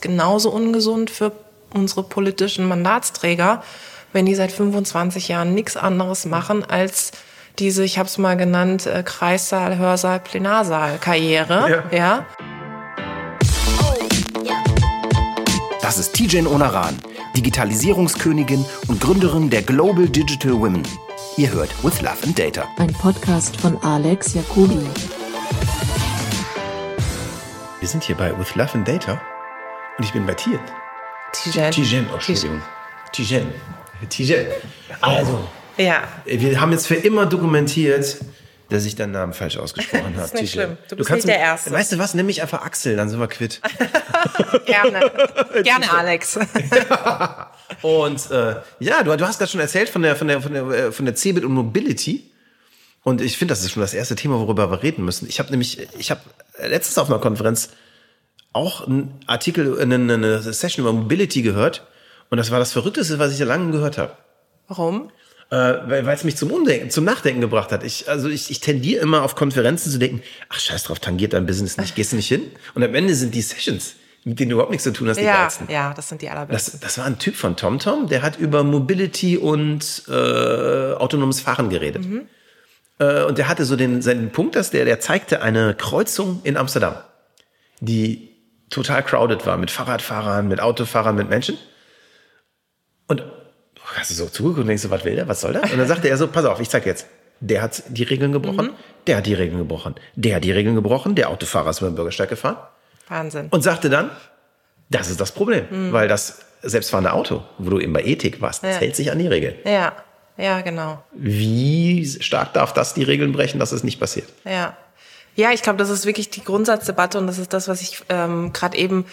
ist genauso ungesund für unsere politischen Mandatsträger, wenn die seit 25 Jahren nichts anderes machen als diese, ich habe es mal genannt, äh, Kreissaal, Hörsaal, Plenarsaal-Karriere. Ja. ja. Das ist Tijen Onaran, Digitalisierungskönigin und Gründerin der Global Digital Women. Ihr hört With Love and Data. Ein Podcast von Alex Jacobi. Wir sind hier bei With Love and Data und ich bin bei Tiet. Tijen. Tijen, oh, Entschuldigung. Tijen. Tijen. Also, ja. wir haben jetzt für immer dokumentiert, dass ich deinen Namen falsch ausgesprochen habe. Das ist nicht schlimm. Du bist kannst nicht der mir- Erste. Weißt du was? Nimm mich einfach Axel, dann sind wir quitt. Gerne. Gerne, Alex. Und äh, ja, du, du hast gerade schon erzählt von der von der von der äh, von der Cebit und Mobility. Und ich finde, das ist schon das erste Thema, worüber wir reden müssen. Ich habe nämlich, ich habe letztens auf einer Konferenz auch einen Artikel, eine, eine Session über Mobility gehört. Und das war das Verrückteste, was ich da lange gehört habe. Warum? Äh, weil es mich zum Umdenken, zum Nachdenken gebracht hat. Ich, also ich, ich tendiere immer auf Konferenzen zu denken, ach scheiß drauf, tangiert dein Business nicht, gehst du nicht hin. Und am Ende sind die Sessions, mit denen du überhaupt nichts zu tun hast, die Ja, geilsten. ja, das sind die allerbesten. Das, das war ein Typ von TomTom, der hat über Mobility und äh, autonomes Fahren geredet. Äh, und der hatte so den, seinen Punkt, dass der, der zeigte eine Kreuzung in Amsterdam, die total crowded war mit Fahrradfahrern, mit Autofahrern, mit Menschen. Und du hast so zugeguckt und denkst so, was will der, was soll das? Und dann sagte er so, pass auf, ich zeig jetzt. Der hat die Regeln gebrochen, der hat die Regeln gebrochen, der hat die Regeln gebrochen, der Autofahrer ist über den Bürgersteig gefahren Wahnsinn. und sagte dann, das ist das Problem, weil das selbstfahrende Auto, wo du eben bei Ethik warst, Ja. hält sich an die Regeln. Ja, ja, genau. Wie stark darf das die Regeln brechen, dass es nicht passiert? Ja. Ja, ich glaube, das ist wirklich die Grundsatzdebatte und das ist das, was ich ähm, gerade eben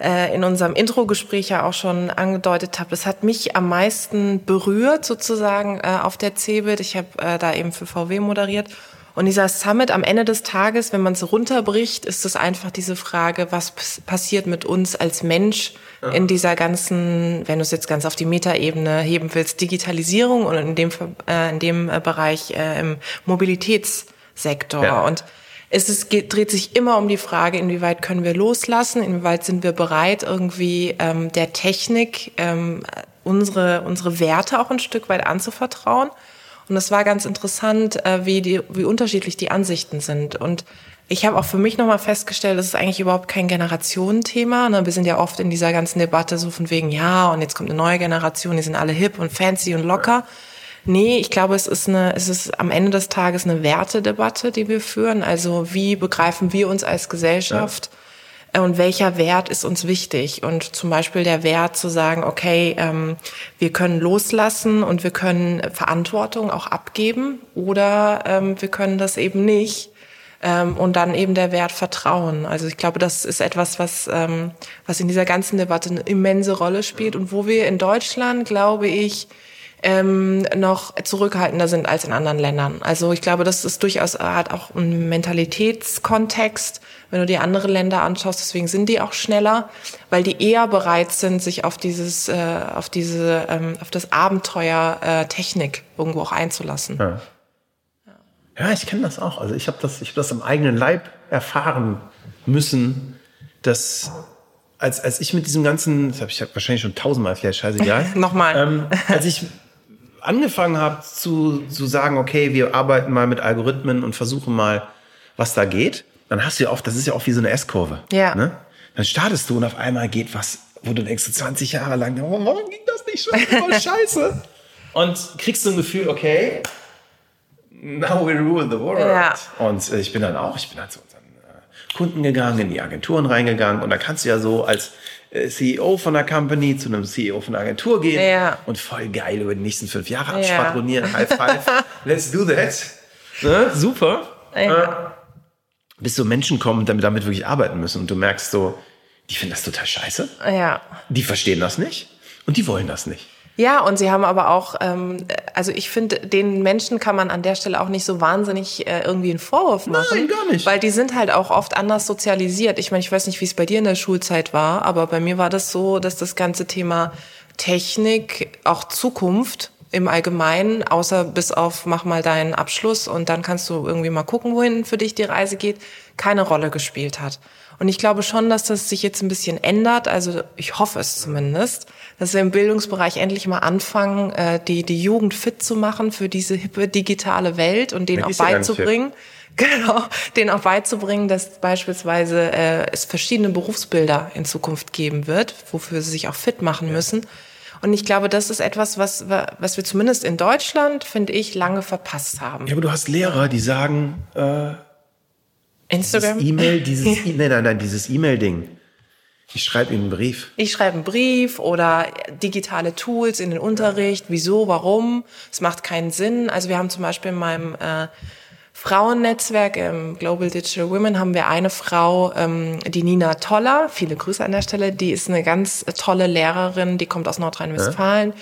äh, in unserem Intro-Gespräch ja auch schon angedeutet habe. Es hat mich am meisten berührt sozusagen äh, auf der CeBIT. Ich habe äh, da eben für VW moderiert. Und dieser Summit am Ende des Tages, wenn man es runterbricht, ist es einfach diese Frage, was pass- passiert mit uns als Mensch in dieser ganzen, wenn du es jetzt ganz auf die Metaebene heben willst, Digitalisierung und in dem, äh, in dem äh, Bereich äh, im Mobilitätssektor. Ja. Und es ist, geht, dreht sich immer um die Frage, inwieweit können wir loslassen, inwieweit sind wir bereit, irgendwie ähm, der Technik ähm, unsere, unsere Werte auch ein Stück weit anzuvertrauen. Und es war ganz interessant, äh, wie, die, wie unterschiedlich die Ansichten sind. Und ich habe auch für mich nochmal festgestellt, das ist eigentlich überhaupt kein Generationenthema. Ne? Wir sind ja oft in dieser ganzen Debatte so von wegen, ja, und jetzt kommt eine neue Generation, die sind alle hip und fancy und locker. Nee, ich glaube, es ist eine, es ist am Ende des Tages eine Wertedebatte, die wir führen. Also wie begreifen wir uns als Gesellschaft? Äh, Und welcher Wert ist uns wichtig? Und zum Beispiel der Wert zu sagen, okay, ähm, wir können loslassen und wir können Verantwortung auch abgeben oder ähm, wir können das eben nicht. Ähm, und dann eben der Wert Vertrauen. Also ich glaube, das ist etwas, was, ähm, was in dieser ganzen Debatte eine immense Rolle spielt und wo wir in Deutschland, glaube ich, ähm, noch zurückhaltender sind als in anderen Ländern. Also ich glaube, das ist durchaus hat auch einen Mentalitätskontext, wenn du dir andere Länder anschaust. Deswegen sind die auch schneller, weil die eher bereit sind, sich auf dieses, äh, auf diese, ähm, auf das Abenteuer äh, Technik irgendwo auch einzulassen. Ja. Ja, ich kenne das auch. Also ich habe das, ich hab das am eigenen Leib erfahren müssen, dass als, als ich mit diesem ganzen, das habe ich wahrscheinlich schon tausendmal erklärt, scheißegal. Nochmal. Ähm, als ich angefangen habe zu, zu sagen, okay, wir arbeiten mal mit Algorithmen und versuchen mal, was da geht, dann hast du ja oft, das ist ja auch wie so eine S-Kurve. Ja. Ne? Dann startest du und auf einmal geht was, wo du denkst, so 20 Jahre lang, oh, warum ging das nicht schon? Voll scheiße. Und kriegst so ein Gefühl, okay, now we rule the world. Ja. Und äh, ich bin dann auch, ich bin dann zu unseren äh, Kunden gegangen, in die Agenturen reingegangen und da kannst du ja so als CEO von einer Company zu einem CEO von einer Agentur gehen Ja. und voll geil über die nächsten fünf Jahre Ja. abschwadronieren. High five, let's do that. Ne? Super. Ja. Äh, bis so Menschen kommen damit, damit wirklich arbeiten müssen und du merkst so, die finden das total scheiße, Ja. die verstehen das nicht und die wollen das nicht. Ja, und sie haben aber auch, ähm, also ich finde, den Menschen kann man an der Stelle auch nicht so wahnsinnig äh, irgendwie einen Vorwurf machen. Nein, gar nicht. Weil die sind halt auch oft anders sozialisiert. Ich meine, ich weiß nicht, wie es bei dir in der Schulzeit war, aber bei mir war das so, dass das ganze Thema Technik, auch Zukunft im Allgemeinen, außer bis auf mach mal deinen Abschluss und dann kannst du irgendwie mal gucken, wohin für dich die Reise geht, keine Rolle gespielt hat. Und ich glaube schon, dass das sich jetzt ein bisschen ändert. Also ich hoffe es zumindest, dass wir im Bildungsbereich endlich mal anfangen, äh, die, die Jugend fit zu machen für diese hippe digitale Welt und denen Ja, auch ja beizubringen. Genau, denen auch beizubringen, dass beispielsweise äh, es verschiedene Berufsbilder in Zukunft geben wird, wofür sie sich auch fit machen müssen. Und ich glaube, das ist etwas, was, wir- was wir zumindest in Deutschland, finde ich, lange verpasst haben. Ja, aber du hast Lehrer, die sagen, äh, dieses Instagram. E-Mail, dieses E- nein, nein, nein, dieses E-Mail-Ding. Ich schreibe ihnen einen Brief. Ich schreibe einen Brief oder digitale Tools in den Unterricht. Wieso, warum? Es macht keinen Sinn. Also wir haben zum Beispiel in meinem äh, Frauennetzwerk im Global Digital Women haben wir eine Frau, ähm, die Nina Toller. Viele Grüße an der Stelle. Die ist eine ganz tolle Lehrerin. Die kommt aus Nordrhein-Westfalen.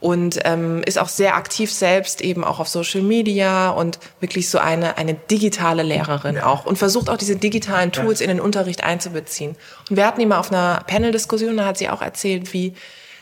Und ähm, ist auch sehr aktiv selbst eben auch auf Social Media und wirklich so eine, eine digitale Lehrerin auch und versucht auch diese digitalen Tools in den Unterricht einzubeziehen. Und wir hatten mal auf einer Panel-Diskussion, da hat sie auch erzählt, wie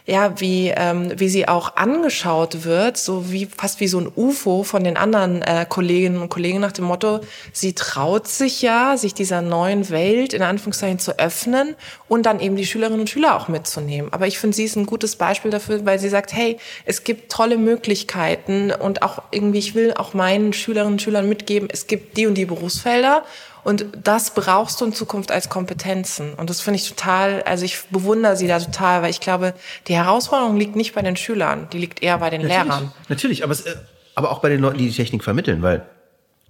ja, wie, ähm, wie sie auch angeschaut wird, so wie fast wie so ein UFO von den anderen äh, Kolleginnen und Kollegen nach dem Motto, sie traut sich ja, sich dieser neuen Welt in Anführungszeichen zu öffnen und dann eben die Schülerinnen und Schüler auch mitzunehmen. Aber ich finde, sie ist ein gutes Beispiel dafür, weil sie sagt, hey, es gibt tolle Möglichkeiten und auch irgendwie, ich will auch meinen Schülerinnen und Schülern mitgeben, es gibt die und die Berufsfelder und das brauchst du in Zukunft als Kompetenzen. Und das finde ich total, also ich bewundere sie da total, weil ich glaube, die Herausforderung liegt nicht bei den Schülern, die liegt eher bei den Lehrern. Natürlich, aber, es, äh, aber auch bei den Leuten, die die Technik vermitteln, weil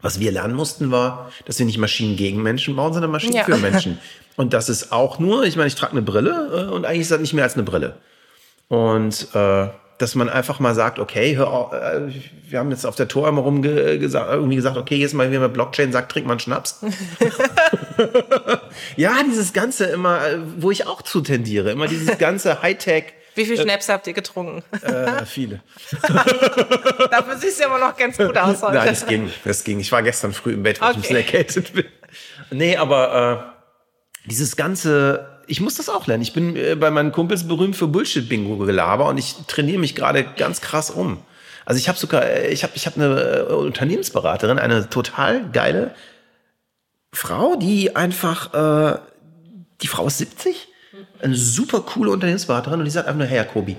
was wir lernen mussten, war, dass wir nicht Maschinen gegen Menschen bauen, sondern Maschinen Ja. für Menschen. Und das ist auch nur, ich meine, ich trage eine Brille äh, und eigentlich ist das nicht mehr als eine Brille. Und äh, dass man einfach mal sagt, okay, hör auf, äh, wir haben jetzt auf der Tor immer rum gesagt, irgendwie gesagt, okay, jetzt mal, wie man Blockchain sagt, trink mal einen Schnaps. ja, dieses Ganze immer, äh, wo ich auch zu tendiere, immer dieses ganze Hightech. Wie viel Schnäpse habt ihr getrunken? Äh, viele. Dafür siehst du aber noch ganz gut aus heute. Nein, das ging, das ging. Ich war gestern früh im Bett, weil ich ein Okay. bisschen erkältet bin. Nee, aber äh, dieses ganze, ich muss das auch lernen. Ich bin äh, bei meinen Kumpels berühmt für Bullshit-Bingo-Gelaber und ich trainiere mich gerade ganz krass um. Also ich habe sogar, äh, ich habe ich hab eine äh, Unternehmensberaterin, eine total geile Frau, die einfach, äh, die Frau ist 70, eine super coole Unternehmensberaterin und die sagt einfach nur, Herr Jacobi,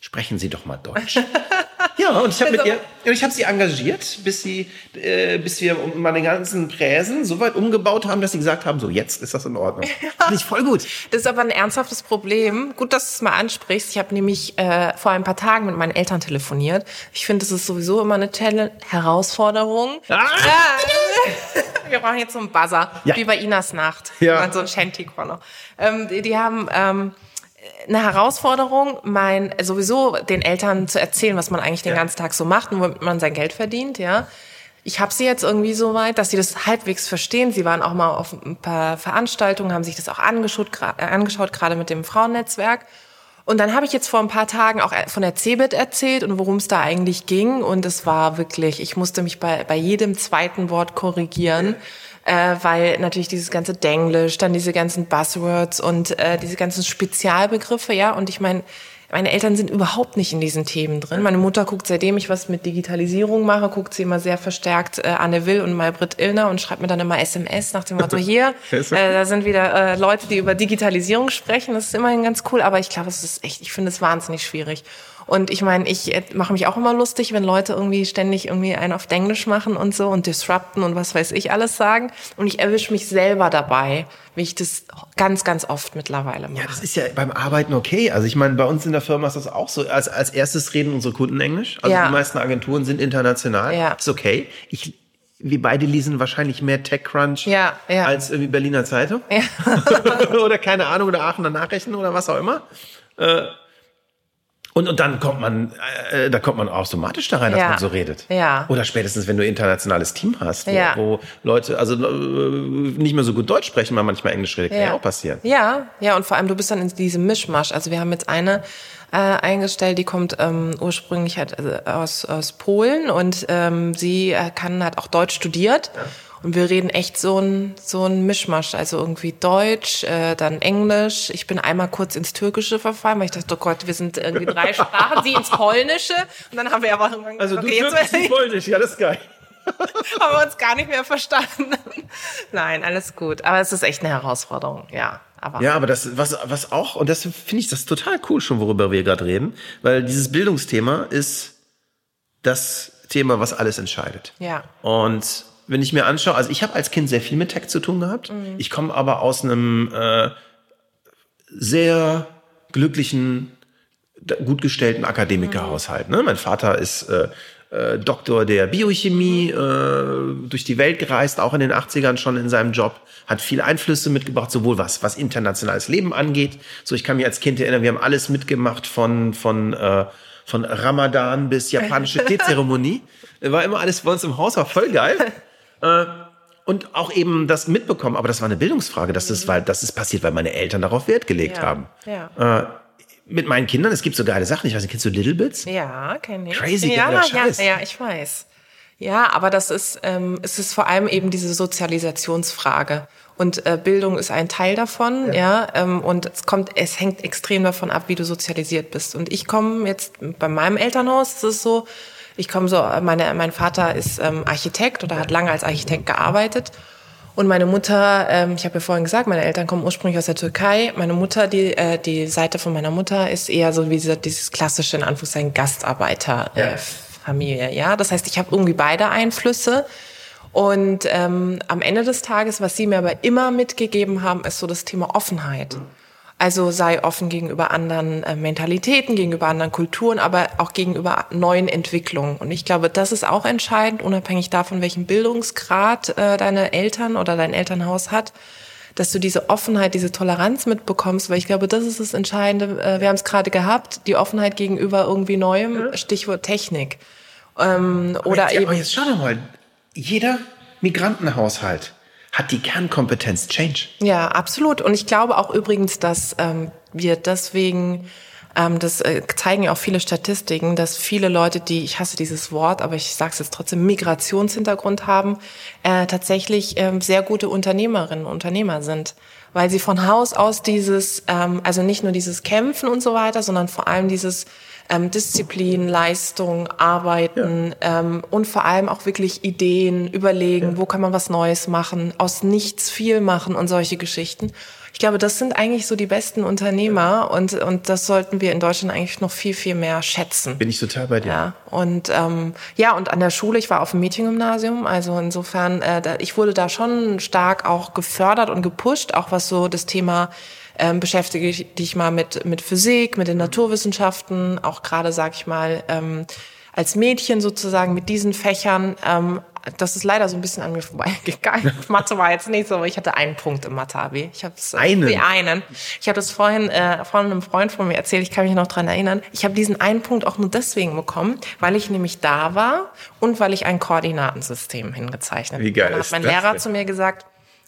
sprechen Sie doch mal Deutsch. ja, und ich habe mit ihr, und ich habe sie engagiert, bis sie, äh, bis wir meine ganzen Präsen so weit umgebaut haben, dass sie gesagt haben, so jetzt ist das in Ordnung. Finde ich voll gut. Das ist aber ein ernsthaftes Problem. Gut, dass du es mal ansprichst. Ich habe nämlich äh, vor ein paar Tagen mit meinen Eltern telefoniert. Ich finde, das ist sowieso immer eine Tele Herausforderung. Ah! Ja. Wir brauchen jetzt so einen Buzzer, Ja. wie bei Inas Nacht. Ja. Und so ein Shanty-Corner. Ähm, die, die haben ähm, eine Herausforderung, mein sowieso den Eltern zu erzählen, was man eigentlich den ganzen Tag so macht und womit man sein Geld verdient, ja. Ich habe sie jetzt irgendwie so weit, dass sie das halbwegs verstehen. Sie waren auch mal auf ein paar Veranstaltungen, haben sich das auch angeschaut, äh, angeschaut gerade mit dem Frauennetzwerk. Und dann habe ich jetzt vor ein paar Tagen auch von der CeBIT erzählt und worum es da eigentlich ging. Und es war wirklich, ich musste mich bei, bei jedem zweiten Wort korrigieren, äh, weil natürlich dieses ganze Denglisch, dann diese ganzen Buzzwords und äh, diese ganzen Spezialbegriffe, ja. Und ich meine, meine Eltern sind überhaupt nicht in diesen Themen drin. Meine Mutter guckt, seitdem ich was mit Digitalisierung mache, guckt sie immer sehr verstärkt äh, Anne Will und Maybrit Illner und schreibt mir dann immer SMS nach dem Motto, hier, äh, da sind wieder äh, Leute, die über Digitalisierung sprechen. Das ist immerhin ganz cool, aber ich glaube, es ist echt, ich finde es wahnsinnig schwierig. Und ich meine, ich äh, mache mich auch immer lustig, wenn Leute irgendwie ständig irgendwie einen auf Englisch machen und so und disrupten und was weiß ich alles sagen. Und ich erwische mich selber dabei, wie ich das ganz, ganz oft mittlerweile mache. Ja, das ist ja beim Arbeiten okay. Also ich meine, bei uns in der Firma ist das auch so. Als, als erstes reden unsere Kunden Englisch. Also Ja. die meisten Agenturen sind international. Ja. Ist okay. Ich, wir beide lesen wahrscheinlich mehr TechCrunch Ja, ja. als irgendwie Berliner Zeitung. oder keine Ahnung, oder Aachener Nachrichten oder was auch immer. Äh, und, und dann kommt man, äh, da kommt man automatisch da rein, dass Ja. man so redet. Ja. Oder spätestens, wenn du ein internationales Team hast, wo, Ja. wo Leute also äh, nicht mehr so gut Deutsch sprechen, weil manchmal Englisch redet, kann ja auch passieren. Ja, ja, und vor allem du bist dann in diesem Mischmasch. Also wir haben jetzt eine äh, eingestellt, die kommt ähm, ursprünglich halt also aus, aus Polen und ähm, sie äh, kann hat auch Deutsch studiert. Und wir reden echt so ein, so ein Mischmasch. Also irgendwie Deutsch, äh, dann Englisch. Ich bin einmal kurz ins Türkische verfallen, weil ich dachte, oh Gott, wir sind irgendwie drei Sprachen. Sie ins Polnische. Und dann haben wir aber irgendwann Also gesagt, du okay, Türkisch jetzt, und Polnisch, ja, das ist geil. haben wir uns gar nicht mehr verstanden. Nein, alles gut. Aber es ist echt eine Herausforderung, ja. Aber Ja, aber das, was, was auch, und das finde ich das total cool schon, worüber wir gerade reden, weil dieses Bildungsthema ist das Thema, was alles entscheidet. Ja. Und wenn ich mir anschaue, also ich habe als Kind sehr viel mit Tech zu tun gehabt. Ich komme aber aus einem äh, sehr glücklichen, gut gestellten Akademikerhaushalt. Ne? Mein Vater ist äh, äh, Doktor der Biochemie, äh, durch die Welt gereist, auch in den 80ern schon in seinem Job, hat viele Einflüsse mitgebracht, sowohl was, was internationales Leben angeht. So, ich kann mich als Kind erinnern, wir haben alles mitgemacht von, von, äh, von Ramadan bis japanische Teezeremonie. War immer alles bei uns im Haus, war voll geil. Äh, und auch eben das mitbekommen, aber das war eine Bildungsfrage, dass das, weil, das ist passiert, weil meine Eltern darauf Wert gelegt Ja, haben. ja. Äh, mit meinen Kindern, es gibt so geile Sachen, ich weiß nicht, kennst du Little Bits? Ja, kenne ich. Crazy ja, geiler Scheiß. ja, ja, ich weiß. Ja, aber das ist, ähm, es ist vor allem eben diese Sozialisationsfrage. Und äh, Bildung ist ein Teil davon, ja. ähm, und es kommt, es hängt extrem davon ab, wie du sozialisiert bist. Und ich komme jetzt bei meinem Elternhaus, ist es so, ich komme so, meine, mein Vater ist ähm, Architekt oder hat lange als Architekt gearbeitet. Und meine Mutter, ähm, ich habe ja vorhin gesagt, meine Eltern kommen ursprünglich aus der Türkei. Meine Mutter, die, äh, die Seite von meiner Mutter ist eher so wie diese, dieses klassische, in Anführungszeichen, Gastarbeiter. Ja. Äh, ja. Das heißt, ich habe irgendwie beide Einflüsse. Und ähm, am Ende des Tages, was sie mir aber immer mitgegeben haben, ist so das Thema Offenheit. Also sei offen gegenüber anderen äh, Mentalitäten, gegenüber anderen Kulturen, aber auch gegenüber neuen Entwicklungen. Und ich glaube, das ist auch entscheidend, unabhängig davon, welchen Bildungsgrad äh, deine Eltern oder dein Elternhaus hat, dass du diese Offenheit, diese Toleranz mitbekommst, weil ich glaube, das ist das Entscheidende. Äh, wir haben es gerade gehabt, die Offenheit gegenüber irgendwie Neuem, Stichwort Technik. Ähm, oder jetzt, ja, eben aber jetzt schau doch mal, jeder Migrantenhaushalt hat die Kernkompetenz Change. Ja, absolut. Und ich glaube auch übrigens, dass ähm, wir deswegen, ähm, das äh, zeigen ja auch viele Statistiken, dass viele Leute, die, ich hasse dieses Wort, aber ich sage es jetzt trotzdem, Migrationshintergrund haben, äh, tatsächlich ähm, sehr gute Unternehmerinnen und Unternehmer sind. Weil sie von Haus aus dieses, ähm, also nicht nur dieses Kämpfen und so weiter, sondern vor allem dieses ähm, Disziplin, Leistung, Arbeiten ähm, und vor allem auch wirklich Ideen, überlegen, wo kann man was Neues machen, aus nichts viel machen und solche Geschichten. Ich glaube, das sind eigentlich so die besten Unternehmer und, und das sollten wir in Deutschland eigentlich noch viel, viel mehr schätzen. Bin ich total bei dir. Ja, und ähm, ja, und an der Schule, ich war auf dem Mädchengymnasium, also insofern, äh, da, ich wurde da schon stark auch gefördert und gepusht, auch was so das Thema ähm, beschäftige ich dich mal mit mit Physik, mit den Naturwissenschaften, auch gerade sag ich mal ähm, als Mädchen sozusagen mit diesen Fächern. Ähm, das ist leider so ein bisschen an mir vorbeigegangen. Mathe war jetzt nicht so, aber ich hatte einen Punkt im Mathe-Abi. Ich habe Einen? Nee, einen. Ich habe das vorhin äh, von einem Freund von mir erzählt. Ich kann mich noch dran erinnern. Ich habe diesen einen Punkt auch nur deswegen bekommen, weil ich nämlich da war und weil ich ein Koordinatensystem hingezeichnet Wie geil Dann hat mein Lehrer denn? zu mir gesagt,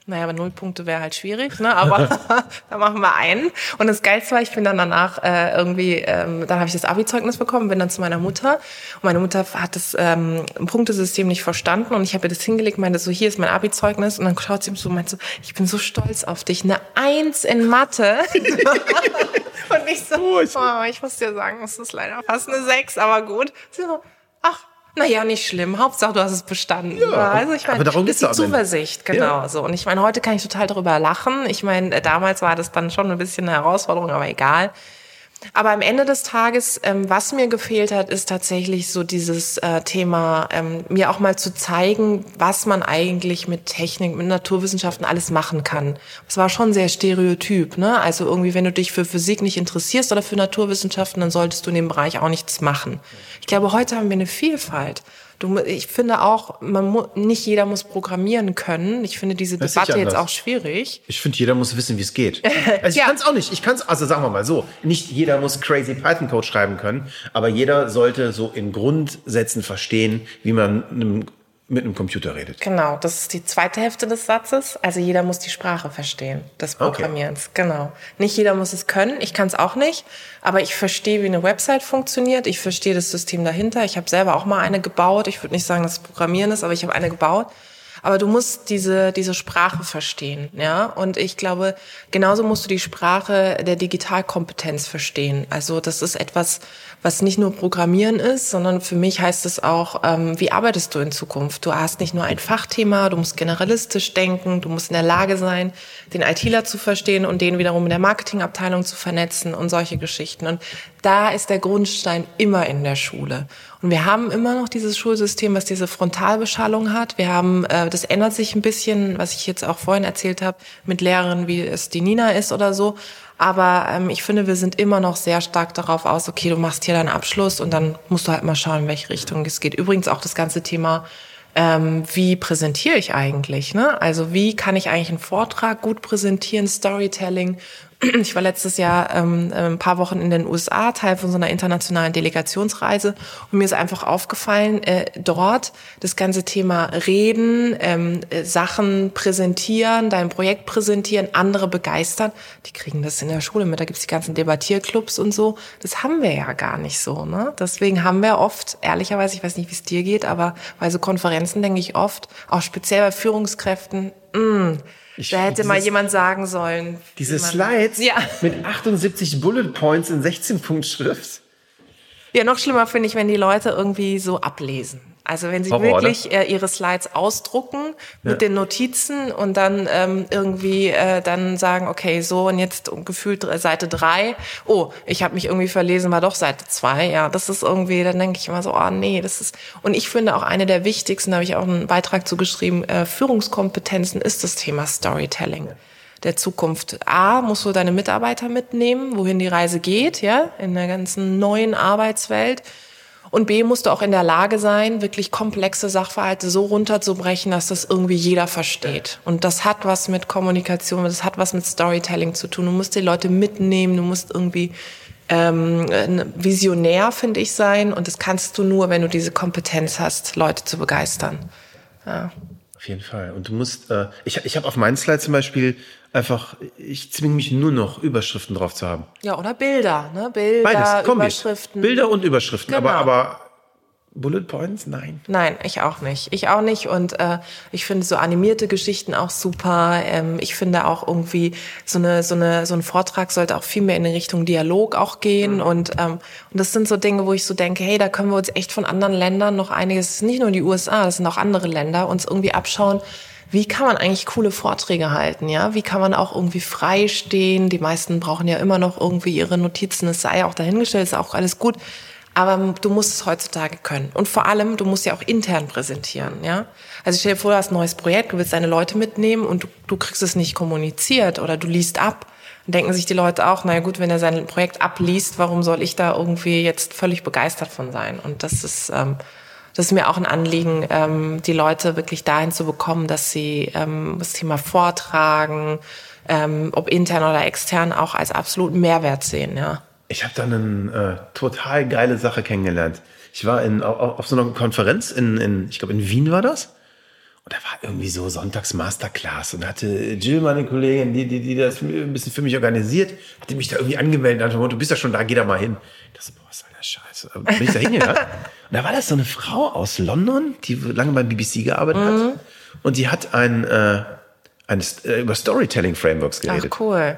naja, aber null Punkte wäre halt schwierig, ne? Aber da machen wir einen. Und das Geilste war, ich bin dann danach äh, irgendwie, ähm, dann habe ich das Abi-Zeugnis bekommen, bin dann zu meiner Mutter. Und meine Mutter hat das ähm, Punktesystem nicht verstanden und ich habe ihr das hingelegt, meinte so, hier ist mein Abi-Zeugnis. Und dann schaut sie mir so, meinte so, ich bin so stolz auf dich, eine Eins in Mathe. und ich so, Oh, ich- oh, ich muss dir sagen, es ist leider fast eine Sechs, aber gut. Sie so, ach, naja, nicht schlimm. Hauptsache, du hast es bestanden. Ja, also ich meine, aber darum das geht's ist die. Zuversicht, genau Ja. so. Und ich meine, heute kann ich total darüber lachen. Ich meine, damals war das dann schon ein bisschen eine Herausforderung, aber egal. Aber am Ende des Tages, ähm, was mir gefehlt hat, ist tatsächlich so dieses äh, Thema, ähm, mir auch mal zu zeigen, was man eigentlich mit Technik, mit Naturwissenschaften alles machen kann. Es war schon sehr stereotyp, ne? Also irgendwie, wenn du dich für Physik nicht interessierst oder für Naturwissenschaften, dann solltest du in dem Bereich auch nichts machen. Ich glaube, heute haben wir eine Vielfalt. Du, ich finde auch, man mu nicht jeder muss programmieren können. Ich finde diese Das Debatte jetzt auch schwierig. Ich finde, jeder muss wissen, wie es geht. Also ich Ja. kann es auch nicht. Ich kann es, also sagen wir mal so, nicht jeder muss crazy Python Code schreiben können, aber jeder sollte so in Grundsätzen verstehen, wie man einem, mit einem Computer redet. Genau, das ist die zweite Hälfte des Satzes. Also jeder muss die Sprache verstehen, des Programmierens. Genau. Nicht jeder muss es können. Ich kann es auch nicht, aber ich verstehe, wie eine Website funktioniert. Ich verstehe das System dahinter. Ich habe selber auch mal eine gebaut. Ich würde nicht sagen, dass es Programmieren ist, aber ich habe eine gebaut. Aber du musst diese, diese Sprache verstehen, ja. Und ich glaube, genauso musst du die Sprache der Digitalkompetenz verstehen. Also das ist etwas, was nicht nur Programmieren ist, sondern für mich heißt es auch, ähm, wie arbeitest du in Zukunft? Du hast nicht nur ein Fachthema, du musst generalistisch denken, du musst in der Lage sein, den ITler zu verstehen und den wiederum in der Marketingabteilung zu vernetzen und solche Geschichten. Und da ist der Grundstein immer in der Schule. Und wir haben immer noch dieses Schulsystem, was diese Frontalbeschallung hat. Wir haben, äh, das ändert sich ein bisschen, was ich jetzt auch vorhin erzählt habe, mit Lehrerinnen, wie es die Nina ist oder so. Aber ähm, ich finde, wir sind immer noch sehr stark darauf aus, okay, du machst hier deinen Abschluss und dann musst du halt mal schauen, in welche Richtung es geht. Übrigens auch das ganze Thema, ähm, wie präsentiere ich eigentlich? Ne? Also wie kann ich eigentlich einen Vortrag gut präsentieren, Storytelling ich war letztes Jahr ähm, äh, ein paar Wochen in den USA, Teil von so einer internationalen Delegationsreise. Und mir ist einfach aufgefallen, äh, dort das ganze Thema Reden, ähm, äh, Sachen präsentieren, dein Projekt präsentieren, andere begeistern. Die kriegen das in der Schule mit. Da gibt's die ganzen Debattierclubs und so. Das haben wir ja gar nicht so. Ne? Deswegen haben wir oft, ehrlicherweise, ich weiß nicht, wie es dir geht, aber bei so Konferenzen denke ich oft, auch speziell bei Führungskräften, mh, mm, ich da hätte dieses, mal jemand sagen sollen. Diese Slides ja. mit 78 Bullet Points in 16 Punkt Schrift. Ja, noch schlimmer finde ich, wenn die Leute irgendwie so ablesen. Also wenn sie Horror, wirklich äh, ihre Slides ausdrucken mit ja. den Notizen und dann ähm, irgendwie äh, dann sagen, okay, so und jetzt gefühlt Seite drei. Oh, ich habe mich irgendwie verlesen, war doch Seite zwei. Ja, das ist irgendwie, dann denke ich immer so, oh nee, das ist. Und ich finde auch eine der wichtigsten, da habe ich auch einen Beitrag zugeschrieben, äh, Führungskompetenzen ist das Thema Storytelling der Zukunft. A, musst du deine Mitarbeiter mitnehmen, wohin die Reise geht, ja, in der ganzen neuen Arbeitswelt. Und B, musst du auch in der Lage sein, wirklich komplexe Sachverhalte so runterzubrechen, dass das irgendwie jeder versteht. Und das hat was mit Kommunikation, das hat was mit Storytelling zu tun. Du musst die Leute mitnehmen, du musst irgendwie ähm, visionär, finde ich, sein. Und das kannst du nur, wenn du diese Kompetenz hast, Leute zu begeistern. Ja. Auf jeden Fall. Und du musst, äh, ich, ich habe auf meinen Slide zum Beispiel einfach, ich zwinge mich nur noch, Überschriften drauf zu haben. Ja, oder Bilder, ne? Bilder, Beides. Überschriften. Bilder und Überschriften, genau. aber, aber Bullet Points? Nein. Nein, ich auch nicht. Ich auch nicht. Und äh, ich finde so animierte Geschichten auch super. Ähm, ich finde auch irgendwie so eine so eine so ein Vortrag sollte auch viel mehr in Richtung Dialog auch gehen. Mhm. Und ähm, und das sind so Dinge, wo ich so denke, hey, da können wir uns echt von anderen Ländern noch einiges, nicht nur die USA, das sind auch andere Länder, uns irgendwie abschauen wie kann man eigentlich coole Vorträge halten, ja? Wie kann man auch irgendwie frei stehen? Die meisten brauchen ja immer noch irgendwie ihre Notizen. Es sei auch dahingestellt, ist auch alles gut. Aber du musst es heutzutage können. Und vor allem, du musst ja auch intern präsentieren, ja? Also stell dir vor, du hast ein neues Projekt, du willst deine Leute mitnehmen und du, du kriegst es nicht kommuniziert oder du liest ab. Dann denken sich die Leute auch, naja gut, wenn er sein Projekt abliest, warum soll ich da irgendwie jetzt völlig begeistert von sein? Und das ist, ähm, das ist mir auch ein Anliegen, ähm, die Leute wirklich dahin zu bekommen, dass sie ähm, das Thema Vortragen, ähm, ob intern oder extern, auch als absoluten Mehrwert sehen. Ja. Ich habe da eine äh, total geile Sache kennengelernt. Ich war in, auf, auf so einer Konferenz in, in ich glaube in Wien war das. Und da war irgendwie so Sonntags Masterclass und hatte Jill, meine Kollegin, die, die, die das ein bisschen für mich organisiert, hatte mich da irgendwie angemeldet und du bist ja schon da, geh da mal hin. Ich dachte, boah, was soll der Scheiße? Bin ich da hingegangen? Und da war das so eine Frau aus London, die lange beim BBC gearbeitet mhm. hat. Und die hat ein, äh, ein äh, über Storytelling-Frameworks geredet. Ach, cool.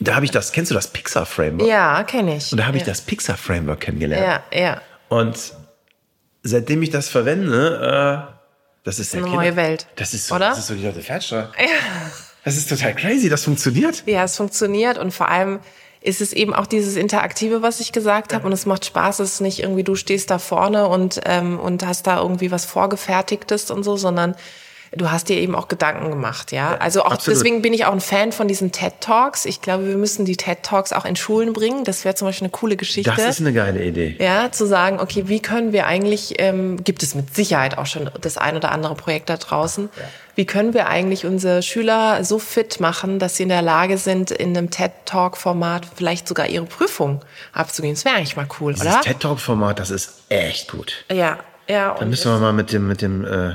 Da habe ich das, kennst du das Pixar-Framework? Ja, kenne ich. Und da habe ich ja. das Pixar-Framework kennengelernt. Ja, ja. Und seitdem ich das verwende, äh, das ist eine neue Welt. Das ist so, oder? Das ist so die Leute Fernsteuer. Ja. Das ist total crazy, das funktioniert. Ja, es funktioniert und vor allem ist es eben auch dieses Interaktive, was ich gesagt habe. Und es macht Spaß. Es ist nicht irgendwie, du stehst da vorne und, ähm, und hast da irgendwie was Vorgefertigtes und so, sondern du hast dir eben auch Gedanken gemacht, ja. Also auch Absolut. deswegen bin ich auch ein Fan von diesen TED Talks. Ich glaube, wir müssen die TED Talks auch in Schulen bringen. Das wäre zum Beispiel eine coole Geschichte. Das ist eine geile Idee. Ja, zu sagen, okay, wie können wir eigentlich, ähm, gibt es mit Sicherheit auch schon das ein oder andere Projekt da draußen. Ja. Wie können wir eigentlich unsere Schüler so fit machen, dass sie in der Lage sind, in einem TED Talk Format vielleicht sogar ihre Prüfung abzugehen? Das wäre eigentlich mal cool, Dieses oder? Das TED Talk Format, das ist echt gut. Ja, ja. Dann müssen wir mal mit dem, mit dem, äh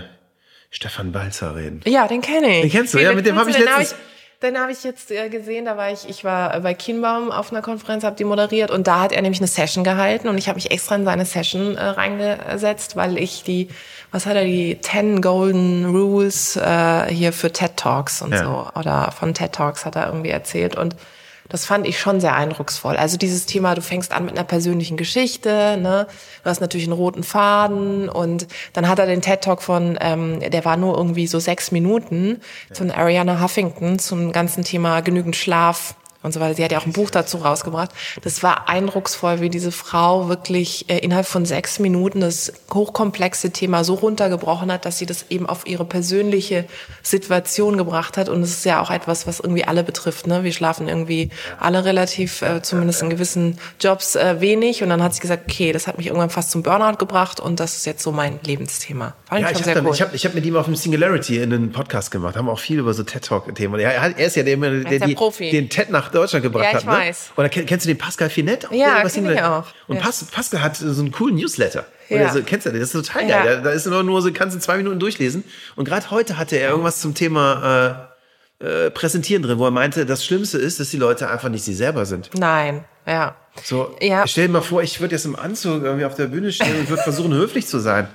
Stefan Balzer reden. Ja, den kenne ich. Den kennst du, ja, mit dem habe ich letztens... Den habe ich jetzt äh, gesehen, da war ich, ich war bei Kienbaum auf einer Konferenz, habe die moderiert und da hat er nämlich eine Session gehalten und ich habe mich extra in seine Session äh, reingesetzt, weil ich die, was hat er, die 10 Golden Rules äh, hier für TED Talks und Ja. so oder von TED Talks hat er irgendwie erzählt und das fand ich schon sehr eindrucksvoll. Also dieses Thema, du fängst an mit einer persönlichen Geschichte, ne? Du hast natürlich einen roten Faden und dann hat er den TED Talk von, ähm, der war nur irgendwie so sechs Minuten von Ariana Huffington zum ganzen Thema genügend Schlaf und so weiter. Sie hat ja auch ein Buch dazu rausgebracht. Das war eindrucksvoll, wie diese Frau wirklich äh, innerhalb von sechs Minuten das hochkomplexe Thema so runtergebrochen hat, dass sie das eben auf ihre persönliche Situation gebracht hat. Und es ist ja auch etwas, was irgendwie alle betrifft. Ne? Wir schlafen irgendwie alle relativ, äh, zumindest in gewissen Jobs, äh, wenig. Und dann hat sie gesagt, okay, das hat mich irgendwann fast zum Burnout gebracht und das ist jetzt so mein Lebensthema. Fand Ja, ich habe cool. hab, hab mit ihm auf dem Singularity in einen Podcast gemacht, haben auch viel über so TED-Talk-Themen. Er, er ist ja der, der, ist der die, den TED nach Deutschland gebracht Ja, ich hat. Ne? weiß. Dann kenn- kennst du den Pascal Finette? Auch, Ja, über kenn ich auch. Und Ja. Pas, Pascal hat so einen coolen Newsletter. Ja. Oder so, kennst du den? Das ist total Ja. geil. Da, da ist nur, nur so, kannst du in zwei Minuten durchlesen. Und gerade heute hatte er irgendwas zum Thema äh, äh, Präsentieren drin, wo er meinte, das Schlimmste ist, dass die Leute einfach nicht sie selber sind. Nein, ja. So, Ja. stell dir mal vor, ich würde jetzt im Anzug irgendwie auf der Bühne stehen und würde versuchen, höflich zu sein.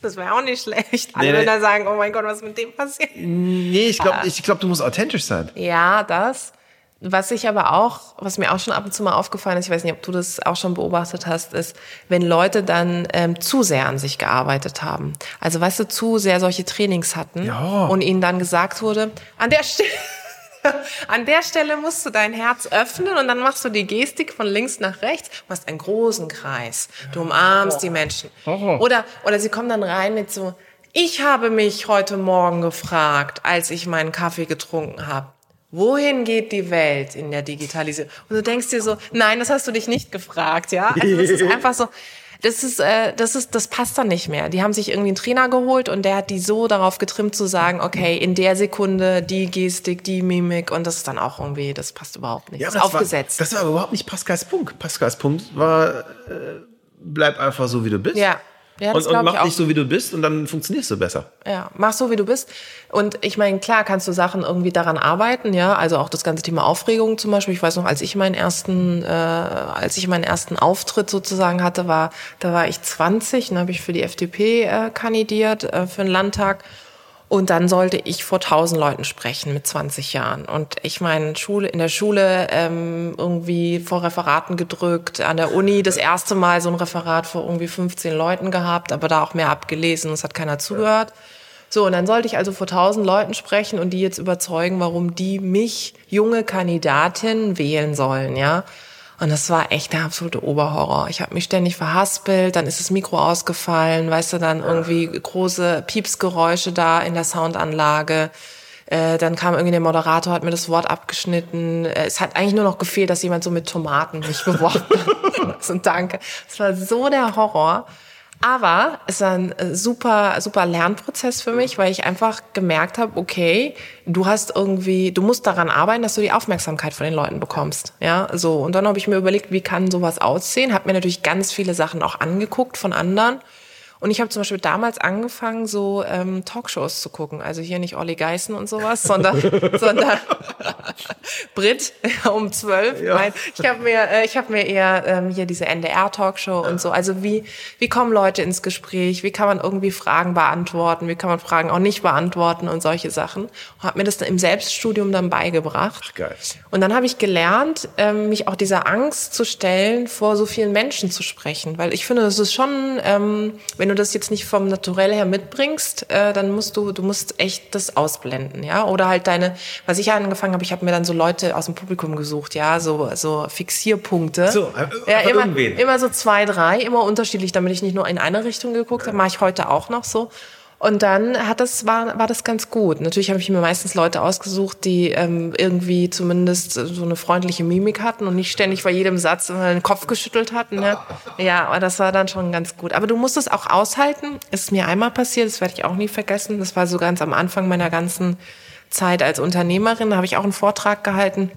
Das wäre auch nicht schlecht. Alle Nee, nee. würden dann sagen, oh mein Gott, was ist mit dem passiert? Nee, ich Ah. glaube, ich glaub, du musst authentisch sein. Ja, das. Was ich aber auch, was mir auch schon ab und zu mal aufgefallen ist, ich weiß nicht, ob du das auch schon beobachtet hast, ist, wenn Leute dann ähm, zu sehr an sich gearbeitet haben. Also weißt du, zu sehr solche Trainings hatten Ja. und ihnen dann gesagt wurde, an der Stelle. An der Stelle musst du dein Herz öffnen und dann machst du die Gestik von links nach rechts, du machst einen großen Kreis, du umarmst die Menschen. Oder, oder sie kommen dann rein mit so, ich habe mich heute Morgen gefragt, als ich meinen Kaffee getrunken habe, wohin geht die Welt in der Digitalisierung? Und du denkst dir so, nein, das hast du dich nicht gefragt, ja? Also das ist einfach so, das ist, äh, das ist, das passt dann nicht mehr. Die haben sich irgendwie einen Trainer geholt und der hat die so darauf getrimmt zu sagen, okay, in der Sekunde die Gestik, die Mimik und das ist dann auch irgendwie, das passt überhaupt nicht. das ist das aufgesetzt. War, das war überhaupt nicht Pascals Punkt. Pascals Punkt war, äh, bleib einfach so, wie du bist. ja. Ja, und, und mach dich so, wie du bist und dann funktionierst du besser. Ja, mach so, wie du bist. Und ich meine, klar kannst du Sachen irgendwie daran arbeiten, ja. Also auch das ganze Thema Aufregung zum Beispiel. Ich weiß noch, als ich meinen ersten, äh, als ich meinen ersten Auftritt sozusagen hatte, war, da war ich 20, dann habe ich für die FDP äh, kandidiert, äh, für den Landtag. Und dann sollte ich vor tausend Leuten sprechen mit 20 Jahren. Und ich meine, Schule, in der Schule ähm, irgendwie vor Referaten gedrückt, an der Uni das erste Mal so ein Referat vor irgendwie 15 Leuten gehabt, aber da auch mehr abgelesen, es hat keiner zugehört. So, und dann sollte ich also vor tausend Leuten sprechen und die jetzt überzeugen, warum die mich, junge Kandidatin, wählen sollen, ja. Und das war echt der absolute Oberhorror. Ich habe mich ständig verhaspelt, dann ist das Mikro ausgefallen, weißt du, dann irgendwie große Piepsgeräusche da in der Soundanlage. Äh, dann kam irgendwie der Moderator, hat mir das Wort abgeschnitten. Äh, es hat eigentlich nur noch gefehlt, dass jemand so mit Tomaten mich beworben hat. so, danke. Es war so der Horror. Aber es war ein äh, super, super Lernprozess für mich, weil ich einfach gemerkt habe, okay, du hast irgendwie, du musst daran arbeiten, dass du die Aufmerksamkeit von den Leuten bekommst. Ja, so. Und dann habe ich mir überlegt, wie kann sowas aussehen? Habe mir natürlich ganz viele Sachen auch angeguckt von anderen. Und ich habe zum Beispiel damals angefangen, so ähm, Talkshows zu gucken. Also hier nicht Olli Geißen und sowas, sondern, sondern Brit um zwölf. Nein, ich habe mir, äh, ich habe mir eher ähm, hier diese NDR-Talkshow und so. Also wie, wie kommen Leute ins Gespräch? Wie kann man irgendwie Fragen beantworten? Wie kann man Fragen auch nicht beantworten und solche Sachen? Und habe mir das dann im Selbststudium dann beigebracht. Ach, geil. Und dann habe ich gelernt, ähm, mich auch dieser Angst zu stellen, vor so vielen Menschen zu sprechen. Weil ich finde, das ist schon, ähm, wenn du das jetzt nicht vom Naturell her mitbringst, äh, dann musst du, du musst echt das ausblenden, ja. Oder halt deine, was ich angefangen habe, ich habe mir dann so Leute aus dem Publikum gesucht, ja, so, so Fixierpunkte. So, äh, ja, immer, irgendwen. immer so zwei, drei, immer unterschiedlich, damit ich nicht nur in eine Richtung geguckt habe, mache ich heute auch noch so. Und dann hat das, war, war das ganz gut. Natürlich habe ich mir meistens Leute ausgesucht, die ähm, irgendwie zumindest so eine freundliche Mimik hatten und nicht ständig bei jedem Satz den Kopf geschüttelt hatten. Ne? Ja, aber das war dann schon ganz gut. Aber du musst es auch aushalten. Ist mir einmal passiert, das werde ich auch nie vergessen. Das war so ganz am Anfang meiner ganzen Zeit als Unternehmerin. Da habe ich auch einen Vortrag gehalten.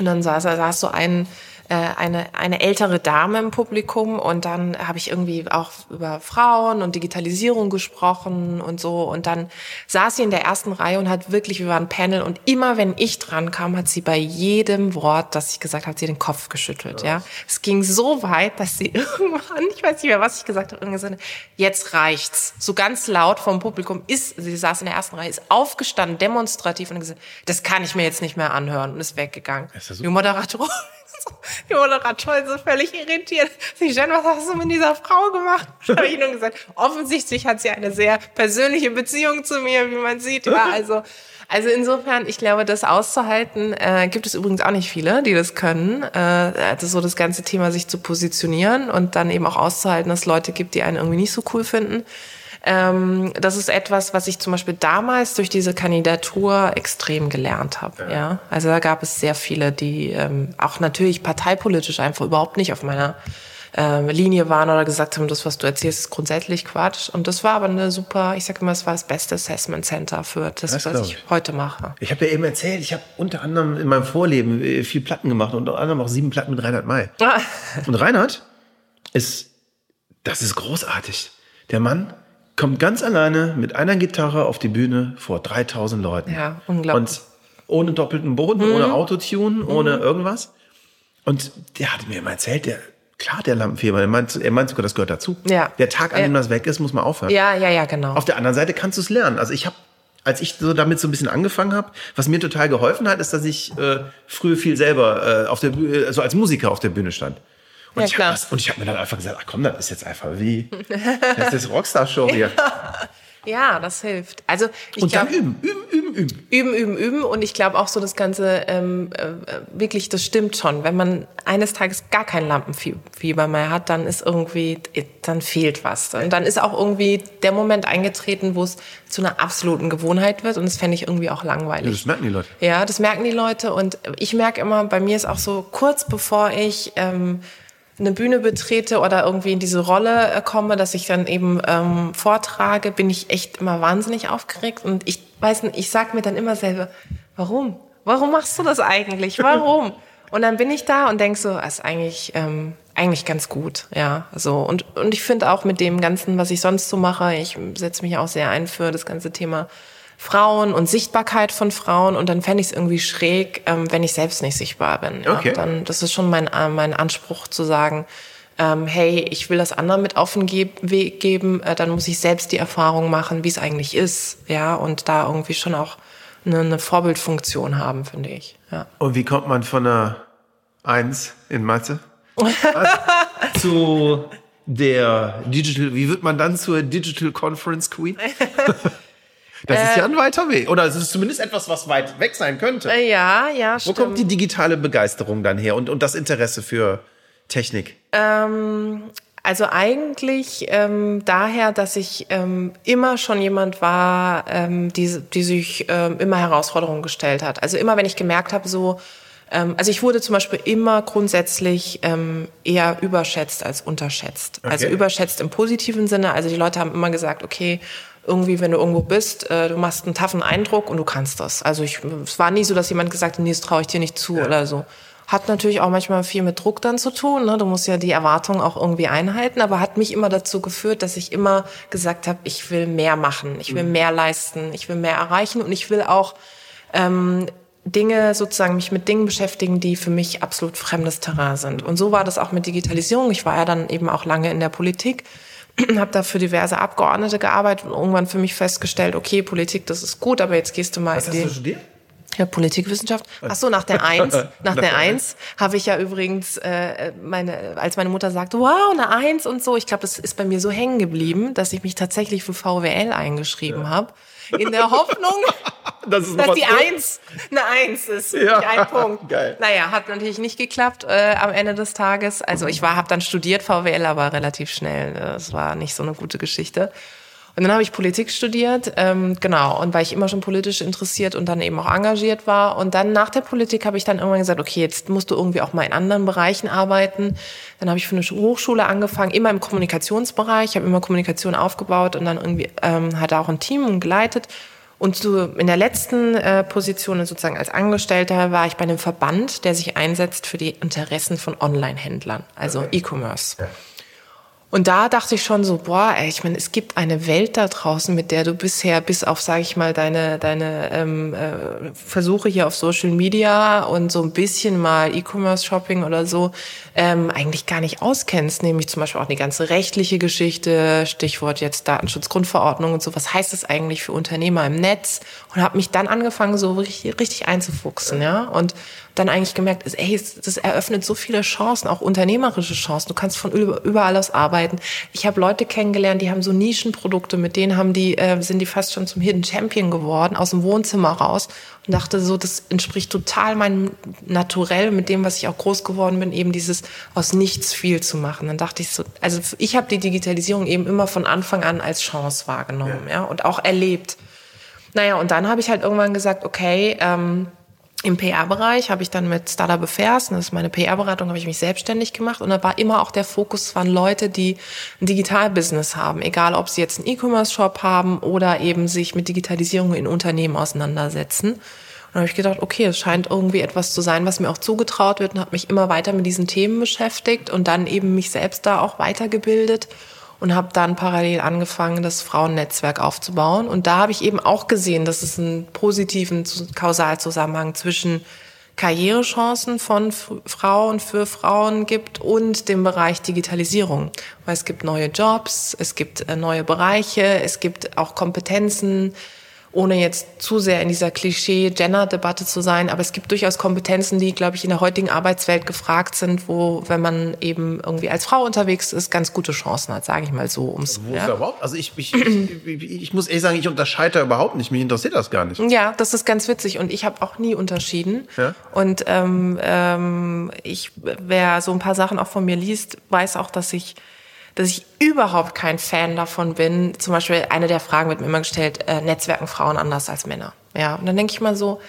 Und dann saß, saß so ein äh, eine, eine ältere Dame im Publikum und dann habe ich irgendwie auch über Frauen und Digitalisierung gesprochen und so und dann saß sie in der ersten Reihe und hat wirklich, wir waren Panel und immer wenn ich dran kam, hat sie bei jedem Wort, das ich gesagt habe, sie den Kopf geschüttelt, ja. Es ging so weit, dass sie irgendwann, ich weiß nicht mehr, was ich gesagt habe, irgendwann gesagt, jetzt reicht's. So ganz laut vom Publikum ist, sie saß in der ersten Reihe, ist aufgestanden, demonstrativ und gesagt, das kann ich mir jetzt nicht mehr anhören und ist weggegangen. Ist? Die Moderatorin die Moderatorin so völlig irritiert. Sie Jen, was hast du mit dieser Frau gemacht? Da habe ich nur gesagt, offensichtlich hat sie eine sehr persönliche Beziehung zu mir, wie man sieht. Ja, also, also insofern, ich glaube, das auszuhalten, äh, gibt es übrigens auch nicht viele, die das können. Äh, also so das ganze Thema sich zu positionieren und dann eben auch auszuhalten, dass es Leute gibt, die einen irgendwie nicht so cool finden. Ähm, das ist etwas, was ich zum Beispiel damals durch diese Kandidatur extrem gelernt habe. Ja. ja. Also da gab es sehr viele, die ähm, auch natürlich parteipolitisch einfach überhaupt nicht auf meiner ähm, Linie waren oder gesagt haben, das, was du erzählst, ist grundsätzlich Quatsch. Und das war aber eine super, ich sage immer, es war das beste Assessment Center für das, Das was ich, ich. heute mache. Ich habe ja eben erzählt, ich habe unter anderem in meinem Vorleben äh, viel Platten gemacht, unter anderem auch sieben Platten mit Reinhard May. Ah. Und Reinhard ist, das ist großartig. Der Mann kommt ganz alleine mit einer Gitarre auf die Bühne vor 3000 Leuten. Ja, unglaublich. Und ohne doppelten Boden, ohne Autotune, ohne irgendwas. Und der hat mir immer erzählt, der, klar, der Lampenfieber, er meint, er meint sogar, das gehört dazu. Ja. Der Tag, an Ja. dem das weg ist, muss man aufhören. Ja, ja, ja, genau. Auf der anderen Seite kannst du es lernen. Also ich habe, als ich so damit so ein bisschen angefangen habe, was mir total geholfen hat, ist, dass ich äh, früher viel selber äh, auf der Bühne, also als Musiker auf der Bühne stand. Und Ja, ich klar. habe und ich habe mir dann einfach gesagt, ach komm, das ist jetzt einfach wie das ist Rockstar-Show hier. ja, das hilft. Also ich Und dann glaub- üben, üben, üben, üben. Üben, üben, üben. Und ich glaube auch so das Ganze, ähm, äh, wirklich, das stimmt schon. Wenn man eines Tages gar kein Lampenfieber mehr hat, dann ist irgendwie, dann fehlt was. Und dann ist auch irgendwie der Moment eingetreten, wo es zu einer absoluten Gewohnheit wird. Und das fände ich irgendwie auch langweilig. Das merken die Leute. Ja, das merken die Leute. Und ich merke immer, bei mir ist auch so, kurz bevor ich ähm, eine Bühne betrete oder irgendwie in diese Rolle äh, komme, dass ich dann eben ähm, vortrage, bin ich echt immer wahnsinnig aufgeregt. Und ich weiß nicht, ich sag mir dann immer selber, warum? Warum machst du das eigentlich? Warum? Und dann bin ich da und denk so, das ist eigentlich, ähm, eigentlich ganz gut, ja. So und und ich finde auch mit dem ganzen, was ich sonst so mache, ich setze mich auch sehr ein für das ganze Thema Frauen und Sichtbarkeit von Frauen und dann fände ich es irgendwie schräg, ähm, wenn ich selbst nicht sichtbar bin. Ja? Okay. Dann, das ist schon mein, äh, mein Anspruch zu sagen, ähm, hey, ich will das anderen mit auf den Ge Weg geben, äh, dann muss ich selbst die Erfahrung machen, wie es eigentlich ist, ja, und da irgendwie schon auch eine, eine Vorbildfunktion haben, finde ich. Ja. Und wie kommt man von einer Eins in Mathe zu der Digital, wie wird man dann zur Digital Conference Queen? Das ist ja ein weiter Weg. Oder es ist zumindest etwas, was weit weg sein könnte. Äh, ja, ja, Wo stimmt. kommt die digitale Begeisterung dann her und, und das Interesse für Technik? Also eigentlich ähm, daher, dass ich ähm, immer schon jemand war, ähm, die, die sich ähm, immer Herausforderungen gestellt hat. Also immer, wenn ich gemerkt habe, so, ähm, also ich wurde zum Beispiel immer grundsätzlich ähm, eher überschätzt als unterschätzt. Also Okay. überschätzt im positiven Sinne. Also die Leute haben immer gesagt, okay, irgendwie, wenn du irgendwo bist, äh, du machst einen taffen Eindruck und du kannst das. Also ich, es war nie so, dass jemand gesagt hat, nee, das traue ich dir nicht zu oder so. Hat natürlich auch manchmal viel mit Druck dann zu tun. Ne? Du musst ja die Erwartungen auch irgendwie einhalten, aber hat mich immer dazu geführt, dass ich immer gesagt habe, ich will mehr machen, ich will mehr leisten, ich will mehr erreichen und ich will auch ähm, Dinge sozusagen mich mit Dingen beschäftigen, die für mich absolut fremdes Terrain sind. Und so war das auch mit Digitalisierung. Ich war ja dann eben auch lange in der Politik, habe da für diverse Abgeordnete gearbeitet und irgendwann für mich festgestellt, okay, Politik, das ist gut, aber jetzt gehst du mal Was in hast die du studiert? ja, Politikwissenschaft. Ach so, nach der Eins, nach der Eins habe ich ja übrigens äh, meine, als meine Mutter sagte, wow, eine Eins und so. Ich glaube, das ist bei mir so hängen geblieben, dass ich mich tatsächlich für VWL eingeschrieben habe, in der Hoffnung, Das dass die was- Eins eine Eins ist, Ja, nicht ein Punkt. geil. Naja, hat natürlich nicht geklappt äh, am Ende des Tages. Also ich war, habe dann studiert VWL, aber relativ schnell. Das war nicht so eine gute Geschichte. Und dann habe ich Politik studiert, ähm, genau, und weil ich immer schon politisch interessiert und dann eben auch engagiert war. Und dann nach der Politik habe ich dann irgendwann gesagt, okay, jetzt musst du irgendwie auch mal in anderen Bereichen arbeiten. Dann habe ich für eine Hochschule angefangen, immer im Kommunikationsbereich, ich habe immer Kommunikation aufgebaut und dann irgendwie ähm, hatte auch ein Team geleitet. Und so in der letzten äh, Position sozusagen als Angestellter war ich bei einem Verband, der sich einsetzt für die Interessen von Online-Händlern, also okay. E-Commerce. Ja. Und da dachte ich schon so, boah, ey, ich meine, es gibt eine Welt da draußen, mit der du bisher bis auf, sage ich mal, deine deine ähm, äh, Versuche hier auf Social Media und so ein bisschen mal E-Commerce-Shopping oder so ähm, eigentlich gar nicht auskennst, nämlich zum Beispiel auch die ganze rechtliche Geschichte, Stichwort jetzt Datenschutzgrundverordnung und so. Was heißt das eigentlich für Unternehmer im Netz? Und habe mich dann angefangen, so richtig, richtig einzufuchsen, ja. Und dann eigentlich gemerkt, ist, ey, das eröffnet so viele Chancen, auch unternehmerische Chancen. Du kannst von überall aus arbeiten. Ich habe Leute kennengelernt, die haben so Nischenprodukte, mit denen haben die, äh, sind die fast schon zum Hidden Champion geworden, aus dem Wohnzimmer raus und dachte so, das entspricht total meinem Naturell, mit dem, was ich auch groß geworden bin, eben dieses aus nichts viel zu machen. Dann dachte ich so, also ich habe die Digitalisierung eben immer von Anfang an als Chance wahrgenommen, ja, ja und auch erlebt. Naja, und dann habe ich halt irgendwann gesagt, okay, ähm, im PR-Bereich habe ich dann mit Startup Affairs, das ist meine PR-Beratung, habe ich mich selbstständig gemacht. Und da war immer auch der Fokus, waren Leute, die ein Digital-Business haben, egal ob sie jetzt einen E-Commerce-Shop haben oder eben sich mit Digitalisierung in Unternehmen auseinandersetzen. Und da habe ich gedacht, okay, es scheint irgendwie etwas zu sein, was mir auch zugetraut wird und habe mich immer weiter mit diesen Themen beschäftigt und dann eben mich selbst da auch weitergebildet und habe dann parallel angefangen, das Frauennetzwerk aufzubauen. Und da habe ich eben auch gesehen, dass es einen positiven Kausalzusammenhang zwischen Karrierechancen von Frauen für Frauen gibt und dem Bereich Digitalisierung. Weil es gibt neue Jobs, es gibt äh, neue Bereiche, es gibt auch Kompetenzen, ohne jetzt zu sehr in dieser Klischee-Gender-Debatte zu sein, aber es gibt durchaus Kompetenzen, die, glaube ich, in der heutigen Arbeitswelt gefragt sind, wo, wenn man eben irgendwie als Frau unterwegs ist, ganz gute Chancen hat, sage ich mal so. Ums, wo ja. überhaupt? Also ich, ich, ich, ich, muss ehrlich sagen, ich unterscheide da überhaupt nicht. Mich interessiert das gar nicht. Ja, das ist ganz witzig und ich habe auch nie unterschieden. Ja? Und ähm, ähm, ich, wer so ein paar Sachen auch von mir liest, weiß auch, dass ich dass ich überhaupt kein Fan davon bin. Zum Beispiel eine der Fragen wird mir immer gestellt, äh, Netzwerken Frauen anders als Männer. Ja, und dann denke ich mal so,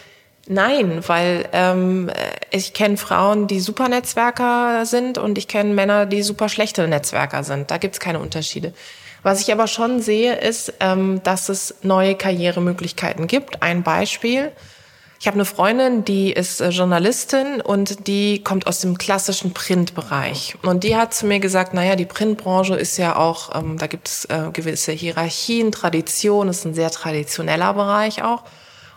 nein, weil ähm, ich kenne Frauen, die super Netzwerker sind und ich kenne Männer, die super schlechte Netzwerker sind. Da gibt's keine Unterschiede. Was ich aber schon sehe, ist, ähm, dass es neue Karrieremöglichkeiten gibt. Ein Beispiel. Ich habe eine Freundin, die ist äh, Journalistin und die kommt aus dem klassischen Printbereich. Und die hat zu mir gesagt, naja, die Printbranche ist ja auch, ähm, da gibt es äh, gewisse Hierarchien, Tradition, ist ein sehr traditioneller Bereich auch.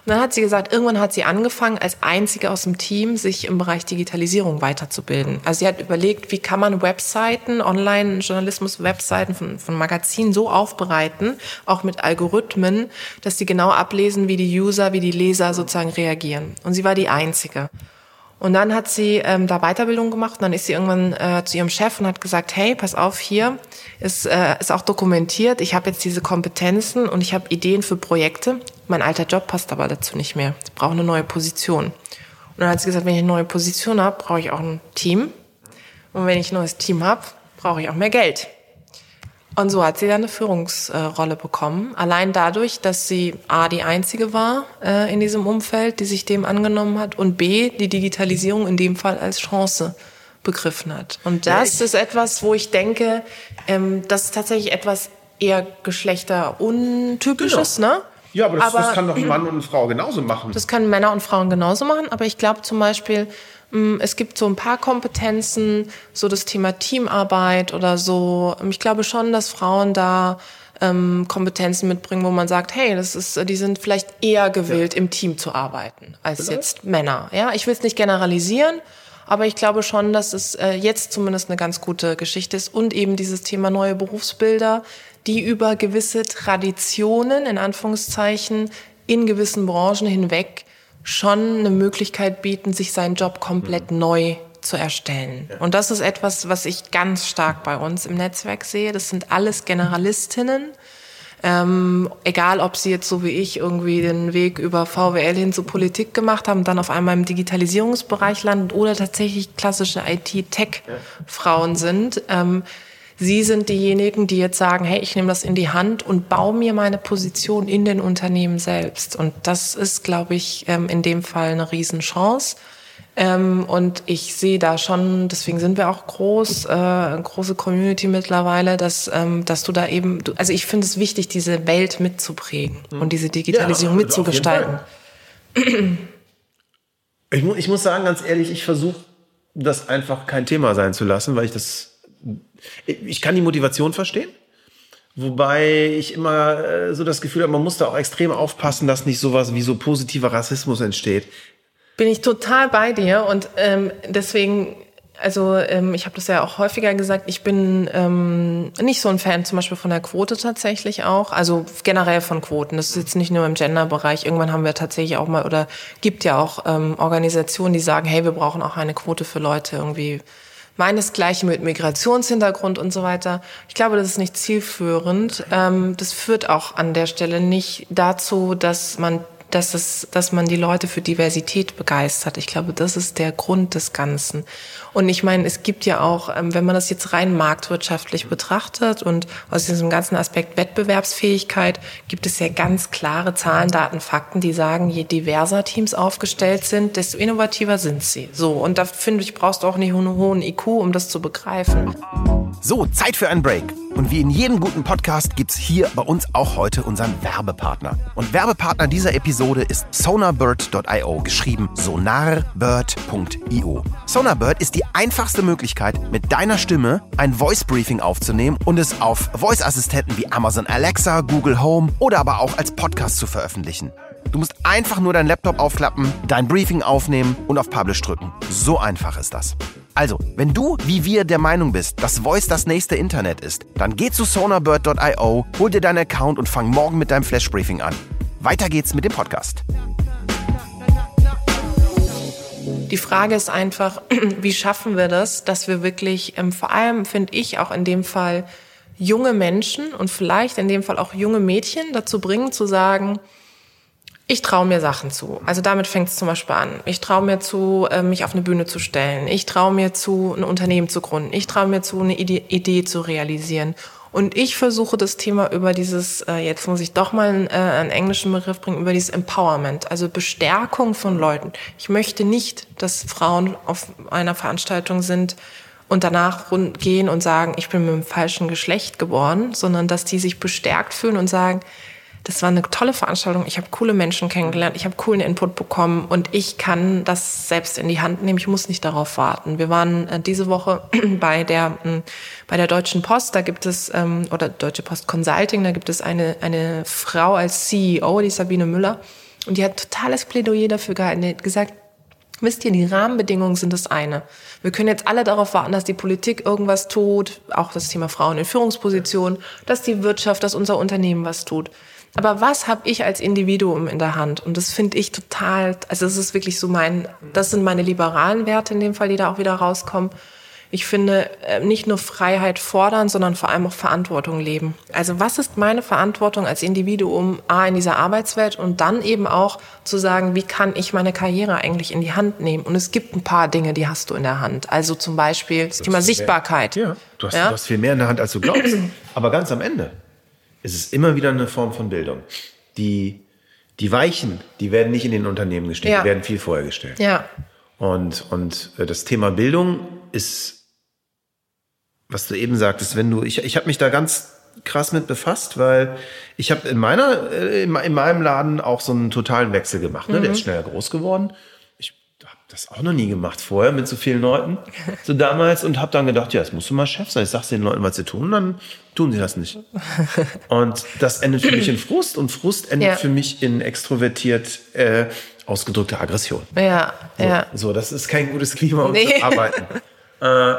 Und dann hat sie gesagt, irgendwann hat sie angefangen, als einzige aus dem Team sich im Bereich Digitalisierung weiterzubilden. Also sie hat überlegt, wie kann man Webseiten, Online-Journalismus-Webseiten von, von Magazinen so aufbereiten, auch mit Algorithmen, dass sie genau ablesen, wie die User, wie die Leser sozusagen reagieren. Und sie war die einzige. Und dann hat sie ähm, da Weiterbildung gemacht und dann ist sie irgendwann äh, zu ihrem Chef und hat gesagt, hey, pass auf, hier ist, äh, ist auch dokumentiert, ich habe jetzt diese Kompetenzen und ich habe Ideen für Projekte. Mein alter Job passt aber dazu nicht mehr. Ich brauche eine neue Position. Und dann hat sie gesagt, wenn ich eine neue Position habe, brauche ich auch ein Team. Und wenn ich ein neues Team habe, brauche ich auch mehr Geld. Und so hat sie dann eine Führungsrolle bekommen. Allein dadurch, dass sie A, die Einzige war äh, in diesem Umfeld, die sich dem angenommen hat und B, die Digitalisierung in dem Fall als Chance begriffen hat. Und das ja, ist etwas, wo ich denke, ähm, das ist tatsächlich etwas eher geschlechteruntypisches, genau. ne? Ja, aber das, aber das kann doch ein Mann und eine Frau genauso machen. Das können Männer und Frauen genauso machen, aber ich glaube zum Beispiel, Mm, es gibt so ein paar Kompetenzen, so das Thema Teamarbeit oder so. Ich glaube schon, dass Frauen da ähm, Kompetenzen mitbringen, wo man sagt, hey, das ist, die sind vielleicht eher gewillt, ja. im Team zu arbeiten als vielleicht? jetzt Männer. Ja, ich will es nicht generalisieren, aber ich glaube schon, dass es äh, jetzt zumindest eine ganz gute Geschichte ist und eben dieses Thema neue Berufsbilder, die über gewisse Traditionen in Anführungszeichen in gewissen Branchen hinweg schon eine Möglichkeit bieten, sich seinen Job komplett mhm. neu zu erstellen. Ja. Und das ist etwas, was ich ganz stark bei uns im Netzwerk sehe. Das sind alles Generalistinnen. Ähm, egal, ob sie jetzt so wie ich irgendwie den Weg über VWL hin zur Politik gemacht haben, dann auf einmal im Digitalisierungsbereich landen oder tatsächlich klassische IT-Tech-Frauen sind. Ähm, Sie sind diejenigen, die jetzt sagen, hey, ich nehme das in die Hand und baue mir meine Position in den Unternehmen selbst. Und das ist, glaube ich, ähm, in dem Fall eine Riesenchance. Ähm, und ich sehe da schon, deswegen sind wir auch groß, äh, große Community mittlerweile, dass, ähm, dass du da eben, du, also ich finde es wichtig, diese Welt mitzuprägen und diese Digitalisierung Ja, mitzugestalten. auf jeden Ich, mu ich muss sagen, ganz ehrlich, ich versuche das einfach kein Thema sein zu lassen, weil ich das, ich ich kann die Motivation verstehen. Wobei ich immer äh, so das Gefühl habe, man muss da auch extrem aufpassen, dass nicht sowas wie so positiver Rassismus entsteht. Bin ich total bei dir und ähm, deswegen, also ähm, ich habe das ja auch häufiger gesagt, ich bin ähm, nicht so ein Fan zum Beispiel von der Quote tatsächlich auch, also generell von Quoten. Das ist jetzt nicht nur im Gender-Bereich. Irgendwann haben wir tatsächlich auch mal oder gibt ja auch ähm, Organisationen, die sagen, hey, wir brauchen auch eine Quote für Leute irgendwie meinesgleichen mit Migrationshintergrund und so weiter. Ich glaube, das ist nicht zielführend. Ähm, das führt auch an der Stelle nicht dazu, dass man dass, es, dass man die Leute für Diversität begeistert. Ich glaube, das ist der Grund des Ganzen. Und ich meine, es gibt ja auch, ähm, wenn man das jetzt rein marktwirtschaftlich betrachtet und aus diesem ganzen Aspekt Wettbewerbsfähigkeit, gibt es ja ganz klare Zahlen, Daten, Fakten, die sagen, je diverser Teams aufgestellt sind, desto innovativer sind sie. So, und da finde ich, brauchst du auch nicht einen hohen IQ, um das zu begreifen. So, Zeit für einen Break. Und wie in jedem guten Podcast gibt's hier bei uns auch heute unseren Werbepartner. Und Werbepartner dieser Episode ist sonarbird.io, geschrieben sonarbird.io. Sonarbird ist die einfachste Möglichkeit, mit deiner Stimme ein Voice Briefing aufzunehmen und es auf Voice-Assistenten wie Amazon Alexa, Google Home oder aber auch als Podcast zu veröffentlichen. Du musst einfach nur deinen Laptop aufklappen, dein Briefing aufnehmen und auf Publish drücken. So einfach ist das. Also, wenn du wie wir der Meinung bist, dass Voice das nächste Internet ist, dann geh zu sonarbird.io, hol dir deinen Account und fang morgen mit deinem Flash Briefing an. Weiter geht's mit dem Podcast. Die Frage ist einfach, wie schaffen wir das, dass wir wirklich, ähm, vor allem finde ich auch in dem Fall, junge Menschen und vielleicht in dem Fall auch junge Mädchen dazu bringen, zu sagen, ich traue mir Sachen zu. Also damit fängt es zum Beispiel an. Ich traue mir zu, äh, mich auf eine Bühne zu stellen. Ich traue mir zu, ein Unternehmen zu gründen. Ich traue mir zu, eine Idee, zu realisieren. Und ich versuche das Thema über dieses, äh, jetzt muss ich doch mal einen, äh, einen englischen Begriff bringen, über dieses Empowerment, also Bestärkung von Leuten. Ich möchte nicht, dass Frauen auf einer Veranstaltung sind und danach gehen und sagen, ich bin mit dem falschen Geschlecht geboren, sondern dass die sich bestärkt fühlen und sagen, das war eine tolle Veranstaltung. Ich habe coole Menschen kennengelernt. Ich habe coolen Input bekommen und ich kann das selbst in die Hand nehmen. Ich muss nicht darauf warten. Wir waren äh, diese Woche bei der mh, bei der Deutschen Post. Da gibt es ähm, oder Deutsche Post Consulting. Da gibt es eine eine Frau als CEO, die Sabine Müller, und die hat totales Plädoyer dafür gehalten. Die hat gesagt, Wisst ihr, die Rahmenbedingungen sind das eine. Wir können jetzt alle darauf warten, dass die Politik irgendwas tut, auch das Thema Frauen in Führungspositionen, dass die Wirtschaft, dass unser Unternehmen was tut. Aber was habe ich als Individuum in der Hand? Und das finde ich total, also das ist wirklich so mein, das sind meine liberalen Werte in dem Fall, die da auch wieder rauskommen. Ich finde, äh, nicht nur Freiheit fordern, sondern vor allem auch Verantwortung leben. Also was ist meine Verantwortung als Individuum A in dieser Arbeitswelt und dann eben auch zu sagen, wie kann ich meine Karriere eigentlich in die Hand nehmen? Und es gibt ein paar Dinge, die hast du in der Hand. Also zum Beispiel das Thema Sichtbarkeit. Ja, du hast, Ja? du hast viel mehr in der Hand, als du glaubst. Aber ganz am Ende ist es immer wieder eine Form von Bildung. Die, die Weichen, die werden nicht in den Unternehmen gestellt, Ja. die werden viel vorher gestellt. Ja, Und, und äh, das Thema Bildung ist, was du eben sagtest, wenn du, ich, ich habe mich da ganz krass mit befasst, weil ich habe in meiner, äh, in, in meinem Laden auch so einen totalen Wechsel gemacht. Ne? Der ist schneller groß geworden. Das auch noch nie gemacht vorher mit so vielen Leuten, so damals, und habe dann gedacht, ja, jetzt musst du mal Chef sein. Ich sag's den Leuten, was sie tun, dann tun sie das nicht. Und das endet für mich in Frust und Frust endet Ja. für mich in extrovertiert äh, ausgedrückte Aggression. ja, ja. So, das ist kein gutes Klima, um Nee. zu arbeiten. äh,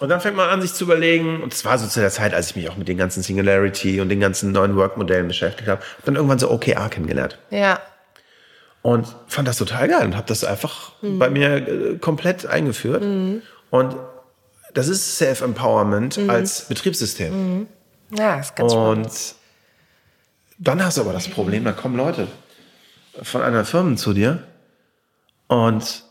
und dann fängt man an, sich zu überlegen, und es war so zu der Zeit, als ich mich auch mit den ganzen Singularity und den ganzen neuen Work-Modellen beschäftigt habe, hab dann irgendwann so OKR kennengelernt. Ja, Und fand das total geil und habe das einfach bei mir äh, komplett eingeführt. Und das ist Self-Empowerment als Betriebssystem. ja, ist ganz spannend. Und dann hast du aber das Problem, da kommen Leute von einer Firma zu dir und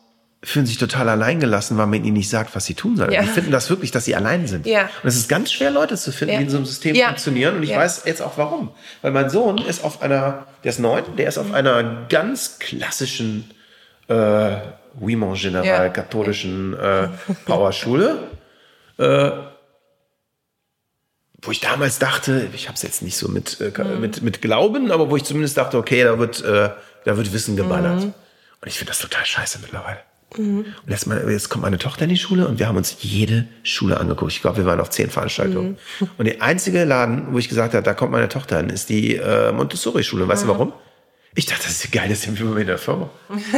fühlen sich total alleingelassen, weil man ihnen nicht sagt, was sie tun sollen. Ja. Die finden das wirklich, dass sie allein sind. Ja. Und es ist ganz schwer, Leute zu finden, Ja. die in so einem System funktionieren. Und ich weiß jetzt auch warum. Weil mein Sohn ist auf einer, der ist neun, der ist auf einer ganz klassischen äh, Wimont General katholischen äh, Powerschule, äh, wo ich damals dachte, ich habe es jetzt nicht so mit, äh, mit, mit Glauben, aber wo ich zumindest dachte, okay, da wird, äh, da wird Wissen geballert. Und ich finde das total scheiße mittlerweile. Und jetzt, mal, jetzt kommt meine Tochter in die Schule und wir haben uns jede Schule angeguckt. Ich glaube, wir waren auf zehn Veranstaltungen. Und der einzige Laden, wo ich gesagt habe, da kommt meine Tochter hin, ist die äh, Montessori-Schule. Weißt du warum? Ich dachte, das ist geil, das sind wir in der Firma.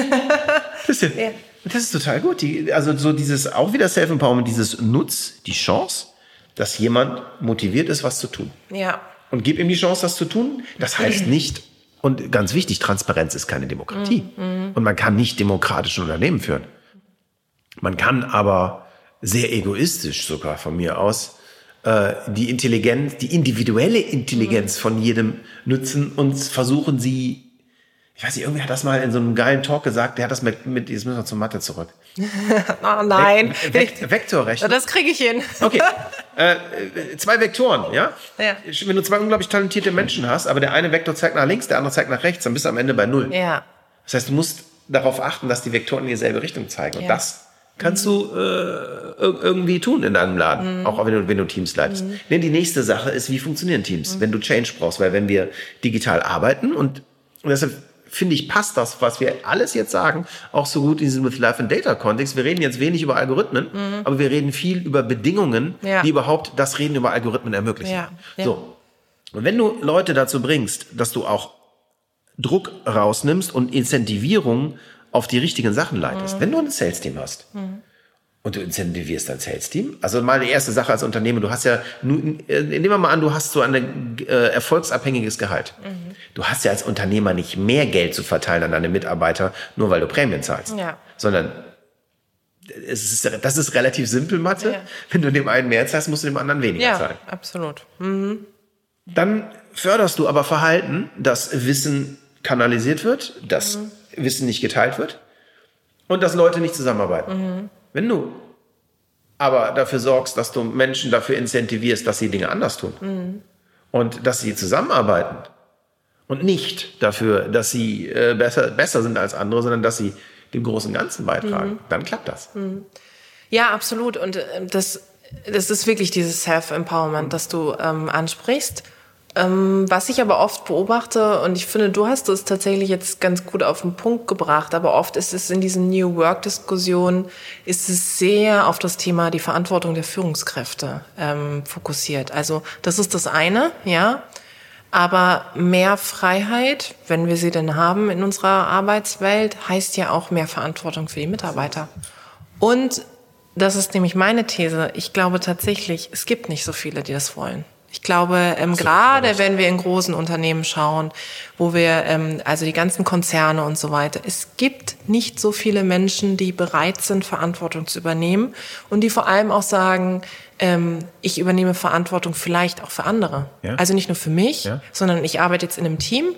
Das ist, ja, das ist total gut. Die, also so dieses, auch wieder Self-Empowerment, dieses Nutz, die Chance, dass jemand motiviert ist, was zu tun. Ja. Und gib ihm die Chance, das zu tun. Das heißt nicht, und ganz wichtig, Transparenz ist keine Demokratie. Und man kann nicht demokratische Unternehmen führen. Man kann aber sehr egoistisch sogar von mir aus äh, die Intelligenz, die individuelle Intelligenz von jedem nutzen und versuchen sie, ich weiß nicht, irgendwie hat das mal in so einem geilen Talk gesagt, der hat das mit, mit jetzt müssen wir zur Mathe zurück. Oh nein. Ve Ve Vektorrechnung. das kriege ich hin. Okay. äh, äh, zwei Vektoren, ja? Ja. Wenn du zwei unglaublich talentierte Menschen hast, aber der eine Vektor zeigt nach links, der andere zeigt nach rechts, dann bist du am Ende bei Null. Ja. Das heißt, du musst darauf achten, dass die Vektoren in dieselbe Richtung zeigen. Und Ja. das kannst du äh, ir- irgendwie tun in deinem Laden, Mhm. auch wenn du, wenn du Teams leitest. Denn die nächste Sache ist, wie funktionieren Mhm. Teams, wenn du Change brauchst. Weil wenn wir digital arbeiten und, und deshalb finde ich, passt das, was wir alles jetzt sagen, auch so gut in diesem With Life and Data Kontext. Wir reden jetzt wenig über Algorithmen, aber wir reden viel über Bedingungen, Mhm. Ja. die überhaupt das Reden über Algorithmen ermöglichen. Ja, ja. So. Und wenn du Leute dazu bringst, dass du auch Druck rausnimmst und Incentivierung auf die richtigen Sachen leitest. Wenn du ein Sales-Team hast und du incentivierst dein Sales-Team, also mal die erste Sache als Unternehmen, du hast ja, äh, nehmen wir mal an, du hast so ein äh, erfolgsabhängiges Gehalt. Du hast ja als Unternehmer nicht mehr Geld zu verteilen an deine Mitarbeiter, nur weil du Prämien zahlst, Ja. sondern es ist, das ist relativ simpel, Mathe. Ja. Wenn du dem einen mehr zahlst, musst du dem anderen weniger Ja, zahlen. absolut. Dann förderst du aber Verhalten, dass Wissen kanalisiert wird, dass Wissen nicht geteilt wird und dass Leute nicht zusammenarbeiten. Wenn du aber dafür sorgst, dass du Menschen dafür incentivierst, dass sie Dinge anders tun und dass sie zusammenarbeiten und nicht dafür, dass sie äh, besser, besser sind als andere, sondern dass sie dem großen Ganzen beitragen, dann klappt das. Ja, absolut. Und ähm, das, das ist wirklich dieses Self-Empowerment, das du ähm, ansprichst. Ähm, was ich aber oft beobachte, und ich finde, du hast es tatsächlich jetzt ganz gut auf den Punkt gebracht, aber oft ist es in diesen New Work-Diskussionen, ist es sehr auf das Thema die Verantwortung der Führungskräfte ähm, fokussiert. Also das ist das eine, ja. Aber mehr Freiheit, wenn wir sie denn haben in unserer Arbeitswelt, heißt ja auch mehr Verantwortung für die Mitarbeiter. Und das ist nämlich meine These. Ich glaube tatsächlich, es gibt nicht so viele, die das wollen. Ich glaube, ähm, gerade wenn wir in großen Unternehmen schauen, wo wir, ähm, also die ganzen Konzerne und so weiter, es gibt nicht so viele Menschen, die bereit sind, Verantwortung zu übernehmen und die vor allem auch sagen, ähm, ich übernehme Verantwortung vielleicht auch für andere. Ja. Also nicht nur für mich, Ja. sondern ich arbeite jetzt in einem Team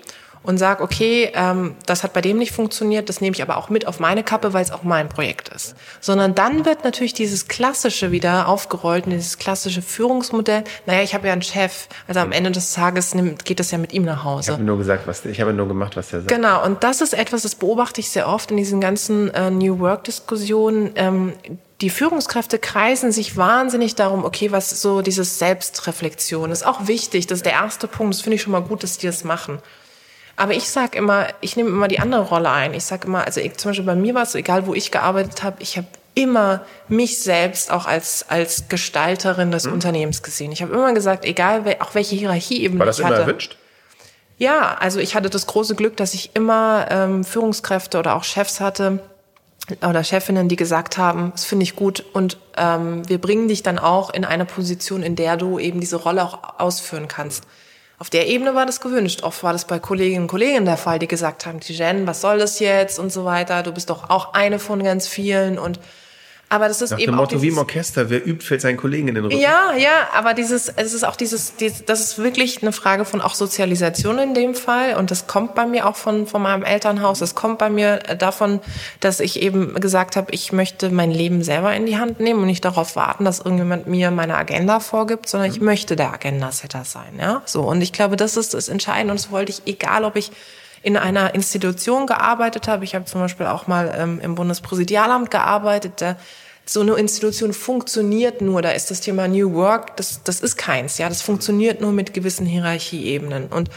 und sage, okay, ähm, das hat bei dem nicht funktioniert, das nehme ich aber auch mit auf meine Kappe, weil es auch mein Projekt ist. Sondern dann wird natürlich dieses Klassische wieder aufgerollt, dieses klassische Führungsmodell. Naja, ich habe ja einen Chef, also am Ende des Tages nimmt, geht das ja mit ihm nach Ich Hause. habe nur gesagt, was ich habe nur gemacht, was der sagt. Genau, und das ist etwas, das beobachte ich sehr oft in diesen ganzen äh, New Work-Diskussionen. Ähm, die Führungskräfte kreisen sich wahnsinnig darum, okay, was so dieses Selbstreflexion ist auch wichtig. Das ist der erste Punkt. Das finde ich schon mal gut, dass die das machen. Aber ich sag immer, ich nehme immer die andere Rolle ein. Ich sag immer, also ich, zum Beispiel bei mir war es so, egal wo ich gearbeitet habe, ich habe immer mich selbst auch als als Gestalterin des Unternehmens gesehen. Ich habe immer gesagt, egal auch welche Hierarchieebene War das ich immer hatte. erwünscht? Ja, also ich hatte das große Glück, dass ich immer ähm, Führungskräfte oder auch Chefs hatte oder Chefinnen, die gesagt haben, das finde ich gut und ähm, wir bringen dich dann auch in eine Position, in der du eben diese Rolle auch ausführen kannst. Auf der Ebene war das gewünscht. Oft war das bei Kolleginnen und Kollegen der Fall, die gesagt haben, die Jen, was soll das jetzt und so weiter. Du bist doch auch eine von ganz vielen und aber das ist Nach eben dem Motto wie im dieses- Orchester, wer übt, fällt seinen Kollegen in den Rücken. ja, ja, aber dieses, es ist auch dieses, dies- das ist wirklich eine Frage von auch Sozialisation in dem Fall. Und das kommt bei mir auch von, von meinem Elternhaus. Das kommt bei mir davon, dass ich eben gesagt habe, ich möchte mein Leben selber in die Hand nehmen und nicht darauf warten, dass irgendjemand mir meine Agenda vorgibt, sondern ich möchte der Agenda-Setter sein, ja. So. Und ich glaube, das ist das Entscheidende. Und das wollte ich, egal ob ich in einer Institution gearbeitet habe, ich habe zum Beispiel auch mal ähm, im Bundespräsidialamt gearbeitet, da so eine Institution funktioniert nur, da ist das Thema New Work, das, das ist keins, ja, das funktioniert nur mit gewissen Hierarchieebenen. Und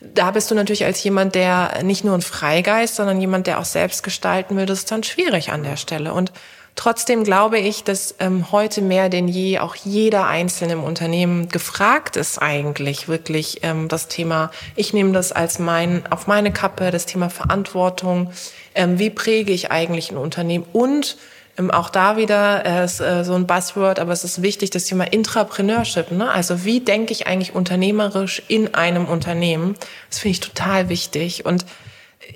da bist du natürlich als jemand, der nicht nur ein Freigeist, sondern jemand, der auch selbst gestalten will, das ist dann schwierig an der Stelle. Und trotzdem glaube ich, dass ähm, heute mehr denn je auch jeder Einzelne im Unternehmen gefragt ist eigentlich wirklich ähm, das Thema, ich nehme das als mein, auf meine Kappe, das Thema Verantwortung, ähm, wie präge ich eigentlich ein Unternehmen und ähm, auch da wieder äh, ist, äh, so ein Buzzword, aber es ist wichtig, das Thema Intrapreneurship. Ne? Also wie denke ich eigentlich unternehmerisch in einem Unternehmen? Das finde ich total wichtig. Und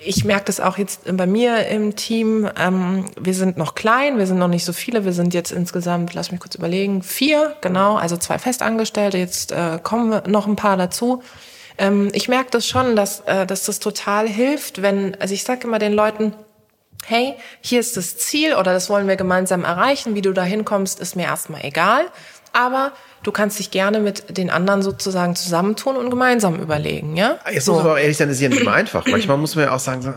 ich merke das auch jetzt bei mir im Team. Ähm, wir sind noch klein, wir sind noch nicht so viele. Wir sind jetzt insgesamt, lass mich kurz überlegen, vier, genau, also zwei Festangestellte. Jetzt äh, kommen noch ein paar dazu. Ähm, ich merke das schon, dass, äh, dass das total hilft, wenn, also ich sage immer den Leuten, hey, hier ist das Ziel oder das wollen wir gemeinsam erreichen, wie du da hinkommst, ist mir erstmal egal, aber du kannst dich gerne mit den anderen sozusagen zusammentun und gemeinsam überlegen, ja? Jetzt so. muss man auch ehrlich sein, das ist ja nicht immer einfach. Manchmal muss man ja auch sagen,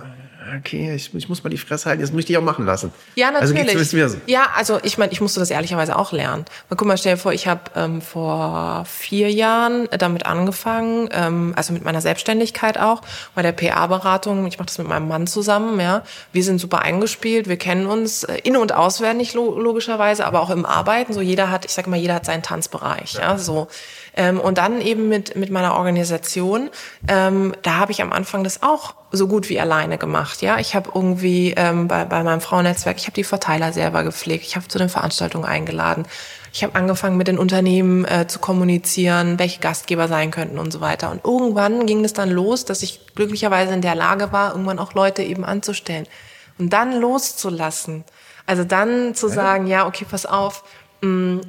okay, ich, ich muss mal die Fresse halten, jetzt muss ich dich auch machen lassen. Ja, Also natürlich. geht's mir so. Ja, also ich meine, ich musste das ehrlicherweise auch lernen. Mal guck mal, stell dir vor, ich habe ähm, vor vier Jahren damit angefangen, ähm, also mit meiner Selbstständigkeit auch, bei der PA-Beratung. Ich mache das mit meinem Mann zusammen, ja. Wir sind super eingespielt, wir kennen uns äh, in- und auswendig lo logischerweise, aber auch im Arbeiten. So jeder hat, ich sage mal, jeder hat seinen Tanzbereich, ja, so. Ähm, und dann eben mit, mit meiner Organisation, ähm, da habe ich am Anfang das auch so gut wie alleine gemacht. Ja, ich habe irgendwie ähm, bei, bei meinem Frauennetzwerk, ich habe die Verteiler selber gepflegt, ich habe zu den Veranstaltungen eingeladen, ich habe angefangen mit den Unternehmen äh, zu kommunizieren, welche Gastgeber sein könnten und so weiter. Und irgendwann ging es dann los, dass ich glücklicherweise in der Lage war, irgendwann auch Leute eben anzustellen und dann loszulassen. Also dann zu sagen, ja, okay, pass auf,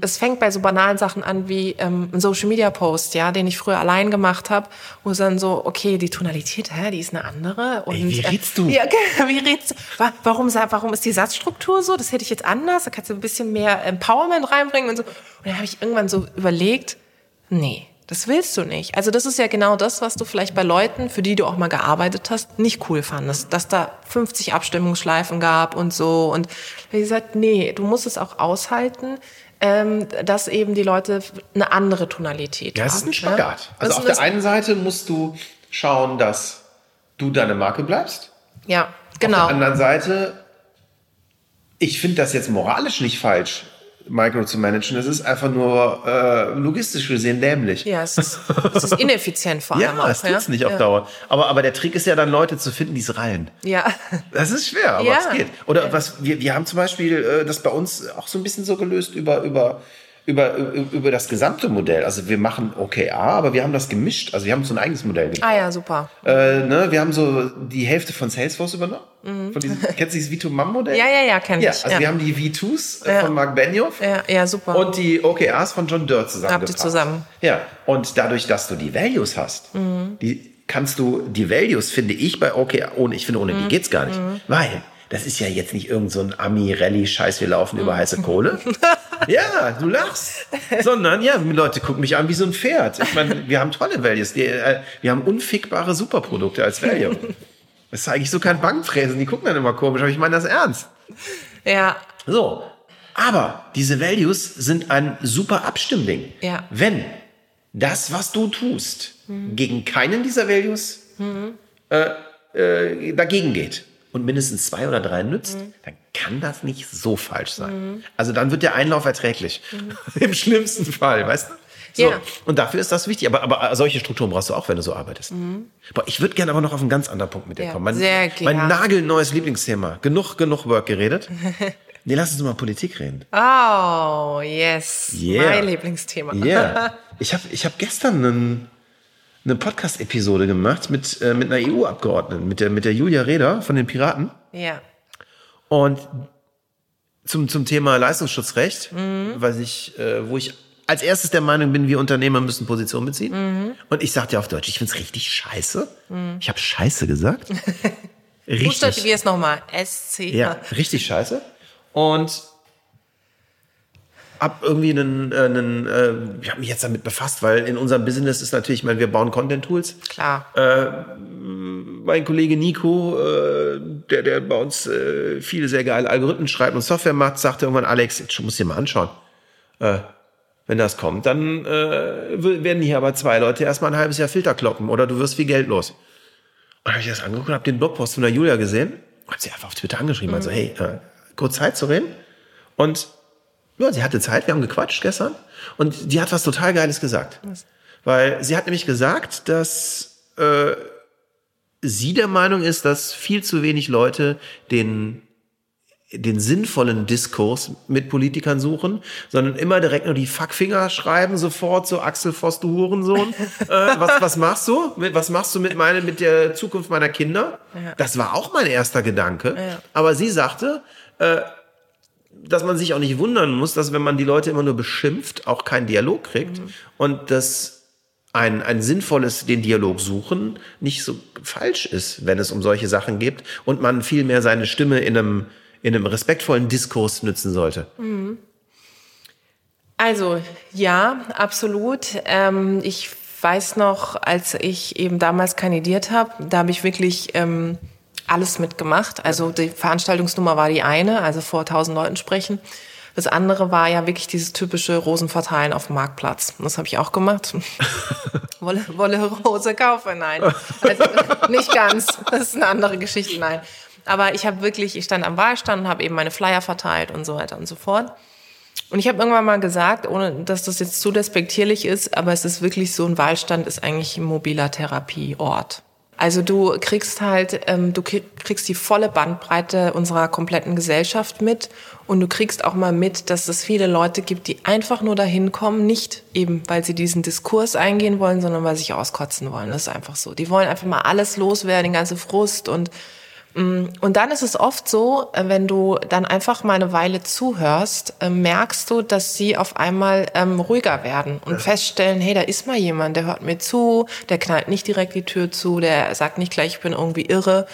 es fängt bei so banalen Sachen an wie ähm, ein Social Media Post, ja, den ich früher allein gemacht habe, wo es dann so, okay, die Tonalität, hä, die ist eine andere. Und, Ey, wie redst du? Äh, ja, wie redst du? Wa- Warum, warum ist die Satzstruktur so? Das hätte ich jetzt anders. Da kannst du ein bisschen mehr Empowerment reinbringen und so. Und dann habe ich irgendwann so überlegt, nee, das willst du nicht. Also das ist ja genau das, was du vielleicht bei Leuten, für die du auch mal gearbeitet hast, nicht cool fandest. Dass da 50 Abstimmungsschleifen gab und so. Und wie gesagt, nee, du musst es auch aushalten, ähm, dass eben die Leute eine andere Tonalität Ja, haben. es ist ein ne? Spagat. Also Das auf der einen Seite musst du schauen, dass du deine Marke bleibst. Ja, Auf genau. der anderen Seite, ich finde das jetzt moralisch nicht falsch, Micro zu managen. Es ist einfach nur äh, logistisch gesehen dämlich. Ja, es ist, es ist ineffizient vor allem Ja, auch. es ja? nicht auf ja. Dauer. Aber, aber der Trick ist ja dann, Leute zu finden, die es rallen. Ja. Das ist schwer, aber Ja. es geht. Oder was, wir, wir haben zum Beispiel äh, das bei uns auch so ein bisschen so gelöst über, über, über, über, das gesamte Modell. Also wir machen OKR, aber wir haben das gemischt. Also wir haben so ein eigenes Modell gemacht. Ah ja, super. Äh, ne, wir haben so die Hälfte von Salesforce übernommen. Von diesem, kennst du dieses V2MAM-Modell? Mhm. Ja, ja, ja, kenn Ja, ich. also ja. wir haben die V2s äh, Ja. von Mark Benioff ja, ja, super. und die OKRs von John Dirt zusammengepackt. Habt ihr zusammen. Ja, und dadurch, dass du die Values hast, die kannst du, die Values finde ich bei OKR, ohne, ich finde, ohne die geht's gar nicht. Weil, das ist ja jetzt nicht irgend so ein Ami-Rallye-Scheiß, wir laufen über heiße Kohle. ja, du lachst. Sondern, ja, Leute gucken mich an wie so ein Pferd. Ich meine, wir haben tolle Values. Die, äh, wir haben unfickbare Superprodukte als Value. Das ist eigentlich so kein Bankfräsen. Die gucken dann immer komisch, aber ich meine das ernst. ja, So. Aber diese Values sind ein super Abstimmding. Ja. Wenn das, was du tust, gegen keinen dieser Values äh, äh, dagegen geht und mindestens zwei oder drei nützt, dann kann das nicht so falsch sein. Also dann wird der Einlauf erträglich. Im schlimmsten Fall, weißt du? So. Ja. Und dafür ist das wichtig. Aber, aber solche Strukturen brauchst du auch, wenn du so arbeitest. Boah, ich würde gerne aber noch auf einen ganz anderen Punkt mit dir Ja, kommen. Mein, sehr mein gern. nagelneues Lieblingsthema. Genug, genug Work geredet. Nee, lass uns mal Politik reden. Oh, yes. Yeah. Mein Lieblingsthema. Yeah. Ich habe ich hab gestern einen, eine Podcast-Episode gemacht mit, äh, mit einer EU-Abgeordneten, mit der, mit der Julia Reda von den Piraten. Ja. Und zum, zum Thema Leistungsschutzrecht, Mhm. was ich, äh, wo ich als erstes der Meinung bin, wir Unternehmer müssen Position beziehen. Mhm. Und ich sagte ja auf Deutsch, ich find's richtig scheiße. Ich habe scheiße gesagt. richtig. Buchstabier es nochmal. SC. Ja, richtig scheiße. Und hab irgendwie einen, äh, einen äh, ich habe mich jetzt damit befasst, weil in unserem Business ist natürlich, ich meine, wir bauen Content-Tools. Klar. Man mein Kollege Nico, äh, der, der bei uns äh, viele sehr geile Algorithmen schreibt und Software macht, sagte irgendwann, Alex, jetzt musst du dir mal anschauen. Äh, wenn das kommt, dann äh, werden hier aber zwei Leute erstmal ein halbes Jahr Filter kloppen oder du wirst viel Geld los. Und habe ich das angeguckt und habe den Blogpost von der Julia gesehen und habe sie einfach auf Twitter angeschrieben. Also, hey, äh, kurz Zeit zu reden. Und ja, sie hatte Zeit, wir haben gequatscht gestern. Und die hat was total Geiles gesagt. Was? Weil sie hat nämlich gesagt, dass äh, sie der Meinung ist, dass viel zu wenig Leute den den sinnvollen Diskurs mit Politikern suchen, sondern immer direkt nur die Fuckfinger schreiben, sofort so Axel Voss, du Hurensohn. äh, was, was machst du? Was machst du mit, meine, mit der Zukunft meiner Kinder? Ja. Das war auch mein erster Gedanke. Ja. Aber sie sagte, äh, dass man sich auch nicht wundern muss, dass wenn man die Leute immer nur beschimpft, auch keinen Dialog kriegt. Mhm. Und dass ein, ein sinnvolles den Dialog suchen nicht so falsch ist, wenn es um solche Sachen geht und man vielmehr seine Stimme in einem in einem respektvollen Diskurs nützen sollte? Also ja, absolut. Ähm, ich weiß noch, als ich eben damals kandidiert habe, da habe ich wirklich ähm, alles mitgemacht. Also die Veranstaltungsnummer war die eine, also vor tausend Leuten sprechen. Das andere war ja wirklich dieses typische Rosenverteilen auf dem Marktplatz. Das habe ich auch gemacht. Wolle, Wolle Rose kaufen, nein. Also, nicht ganz. Das ist eine andere Geschichte, nein. Aber ich habe wirklich, ich stand am Wahlstand und habe eben meine Flyer verteilt und so weiter und so fort. Und ich habe irgendwann mal gesagt, ohne dass das jetzt zu despektierlich ist, aber es ist wirklich so, ein Wahlstand ist eigentlich ein mobiler Therapieort. Also du kriegst halt, ähm, du kriegst die volle Bandbreite unserer kompletten Gesellschaft mit und du kriegst auch mal mit, dass es viele Leute gibt, die einfach nur dahin kommen, nicht eben, weil sie diesen Diskurs eingehen wollen, sondern weil sie sich auskotzen wollen. Das ist einfach so. Die wollen einfach mal alles loswerden, den ganzen Frust und und dann ist es oft so, äh, wenn du dann einfach mal eine Weile zuhörst, äh, merkst du, dass sie auf einmal ähm, ruhiger werden und ja. feststellen, hey, da ist mal jemand, der hört mir zu, der knallt nicht direkt die Tür zu, der sagt nicht gleich, ich bin irgendwie irre.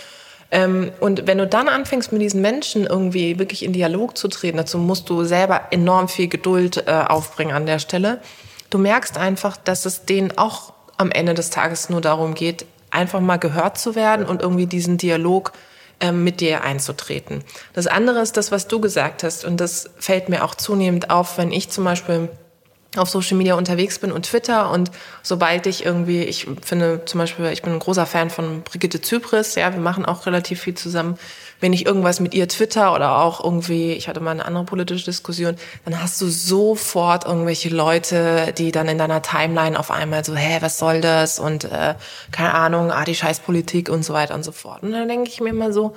Ähm, und wenn du dann anfängst, mit diesen Menschen irgendwie wirklich in Dialog zu treten, dazu musst du selber enorm viel Geduld äh, aufbringen an der Stelle. Du merkst einfach, dass es denen auch am Ende des Tages nur darum geht, einfach mal gehört zu werden und irgendwie diesen Dialog ähm, mit dir einzutreten. Das andere ist das, was du gesagt hast und das fällt mir auch zunehmend auf, wenn ich zum Beispiel auf Social Media unterwegs bin und Twitter und sobald ich irgendwie, ich finde zum Beispiel, ich bin ein großer Fan von Brigitte Zypris, ja, wir machen auch relativ viel zusammen wenn ich irgendwas mit ihr twitter oder auch irgendwie, ich hatte mal eine andere politische Diskussion, dann hast du sofort irgendwelche Leute, die dann in deiner Timeline auf einmal so, hä, was soll das? Und äh, keine Ahnung, ah, die Scheißpolitik und so weiter und so fort. Und dann denke ich mir immer so,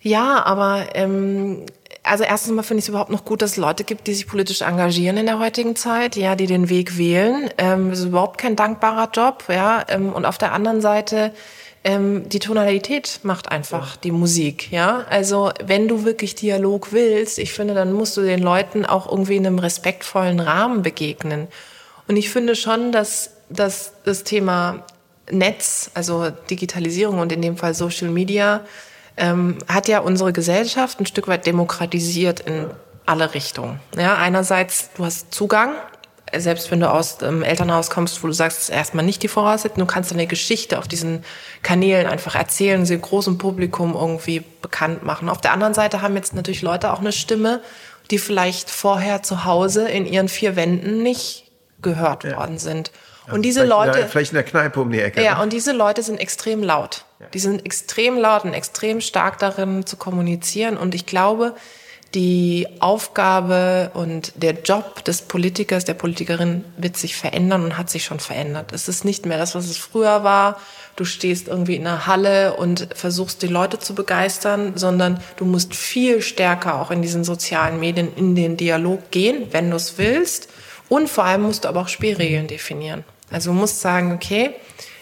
ja, aber ähm, also erstens mal finde ich es überhaupt noch gut, dass es Leute gibt, die sich politisch engagieren in der heutigen Zeit, ja, die den Weg wählen. Ähm, das ist überhaupt kein dankbarer Job, ja. Ähm, und auf der anderen Seite ähm, die Tonalität macht einfach die Musik, ja. Also wenn du wirklich Dialog willst, ich finde, dann musst du den Leuten auch irgendwie in einem respektvollen Rahmen begegnen. Und ich finde schon, dass, dass das Thema Netz, also Digitalisierung und in dem Fall Social Media, ähm, hat ja unsere Gesellschaft ein Stück weit demokratisiert in alle Richtungen. Ja, einerseits, du hast Zugang selbst wenn du aus dem Elternhaus kommst, wo du sagst, das ist erstmal nicht die Voraussetzung, du kannst deine Geschichte auf diesen Kanälen einfach erzählen, sie großem Publikum irgendwie bekannt machen. Auf der anderen Seite haben jetzt natürlich Leute auch eine Stimme, die vielleicht vorher zu Hause in ihren vier Wänden nicht gehört ja. worden sind. und diese vielleicht Leute. In der, vielleicht in der Kneipe um die Ecke. Ja, ne? und diese Leute sind extrem laut. Ja. Die sind extrem laut und extrem stark darin zu kommunizieren. Und ich glaube, die Aufgabe und der Job des Politikers, der Politikerin wird sich verändern und hat sich schon verändert. Es ist nicht mehr das, was es früher war. Du stehst irgendwie in einer Halle und versuchst die Leute zu begeistern, sondern du musst viel stärker auch in diesen sozialen Medien in den Dialog gehen, wenn du es willst. Und vor allem musst du aber auch Spielregeln definieren. Also du musst sagen, okay,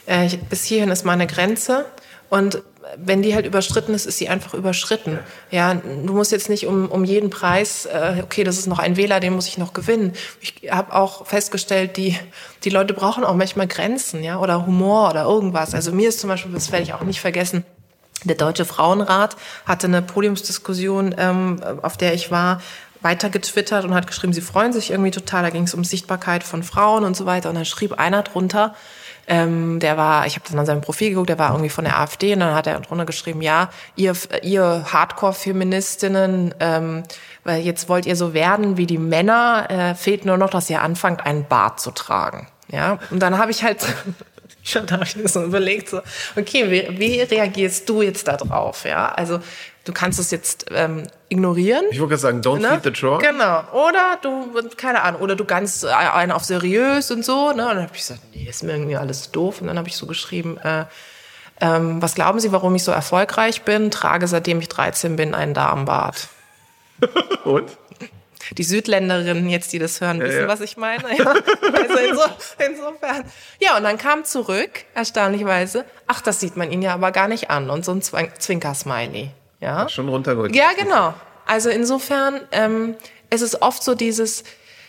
äh, bis hierhin ist meine Grenze und wenn die halt überschritten ist, ist sie einfach überschritten. Ja, du musst jetzt nicht um, um jeden Preis, äh, okay, das ist noch ein Wähler, den muss ich noch gewinnen. Ich habe auch festgestellt, die, die Leute brauchen auch manchmal Grenzen, ja, oder Humor oder irgendwas. Also mir ist zum Beispiel, das werde ich auch nicht vergessen, der Deutsche Frauenrat hatte eine Podiumsdiskussion, ähm, auf der ich war, weiter getwittert und hat geschrieben, sie freuen sich irgendwie total. Da ging es um Sichtbarkeit von Frauen und so weiter. Und dann schrieb einer drunter, ähm, der war, ich habe dann an seinem Profil geguckt, der war irgendwie von der AfD und dann hat er drunter geschrieben, ja, ihr, ihr Hardcore-Feministinnen, ähm, weil jetzt wollt ihr so werden wie die Männer, äh, fehlt nur noch, dass ihr anfangt, einen Bart zu tragen. Ja, und dann habe ich halt schon habe ich mir so überlegt, so, okay, wie, wie reagierst du jetzt da drauf? Ja, also du kannst es jetzt ähm, ignorieren. Ich wollte gerade sagen, don't ne? feed the troll. Genau. Oder du, keine Ahnung, oder du ganz äh, einen auf seriös und so. Ne? Und dann habe ich gesagt, nee, ist mir irgendwie alles doof. Und dann habe ich so geschrieben, äh, ähm, was glauben Sie, warum ich so erfolgreich bin? Trage seitdem ich 13 bin einen Darmbart. Und? Die Südländerinnen jetzt, die das hören, wissen, ja. was ich meine. Ja. Also inso, insofern. Ja, und dann kam zurück, erstaunlicherweise, ach, das sieht man ihn ja aber gar nicht an. Und so ein Zwin- Zwinker-Smiley. Ja. Schon runtergeholt. Ja, genau. Also insofern, ähm, es ist oft so dieses,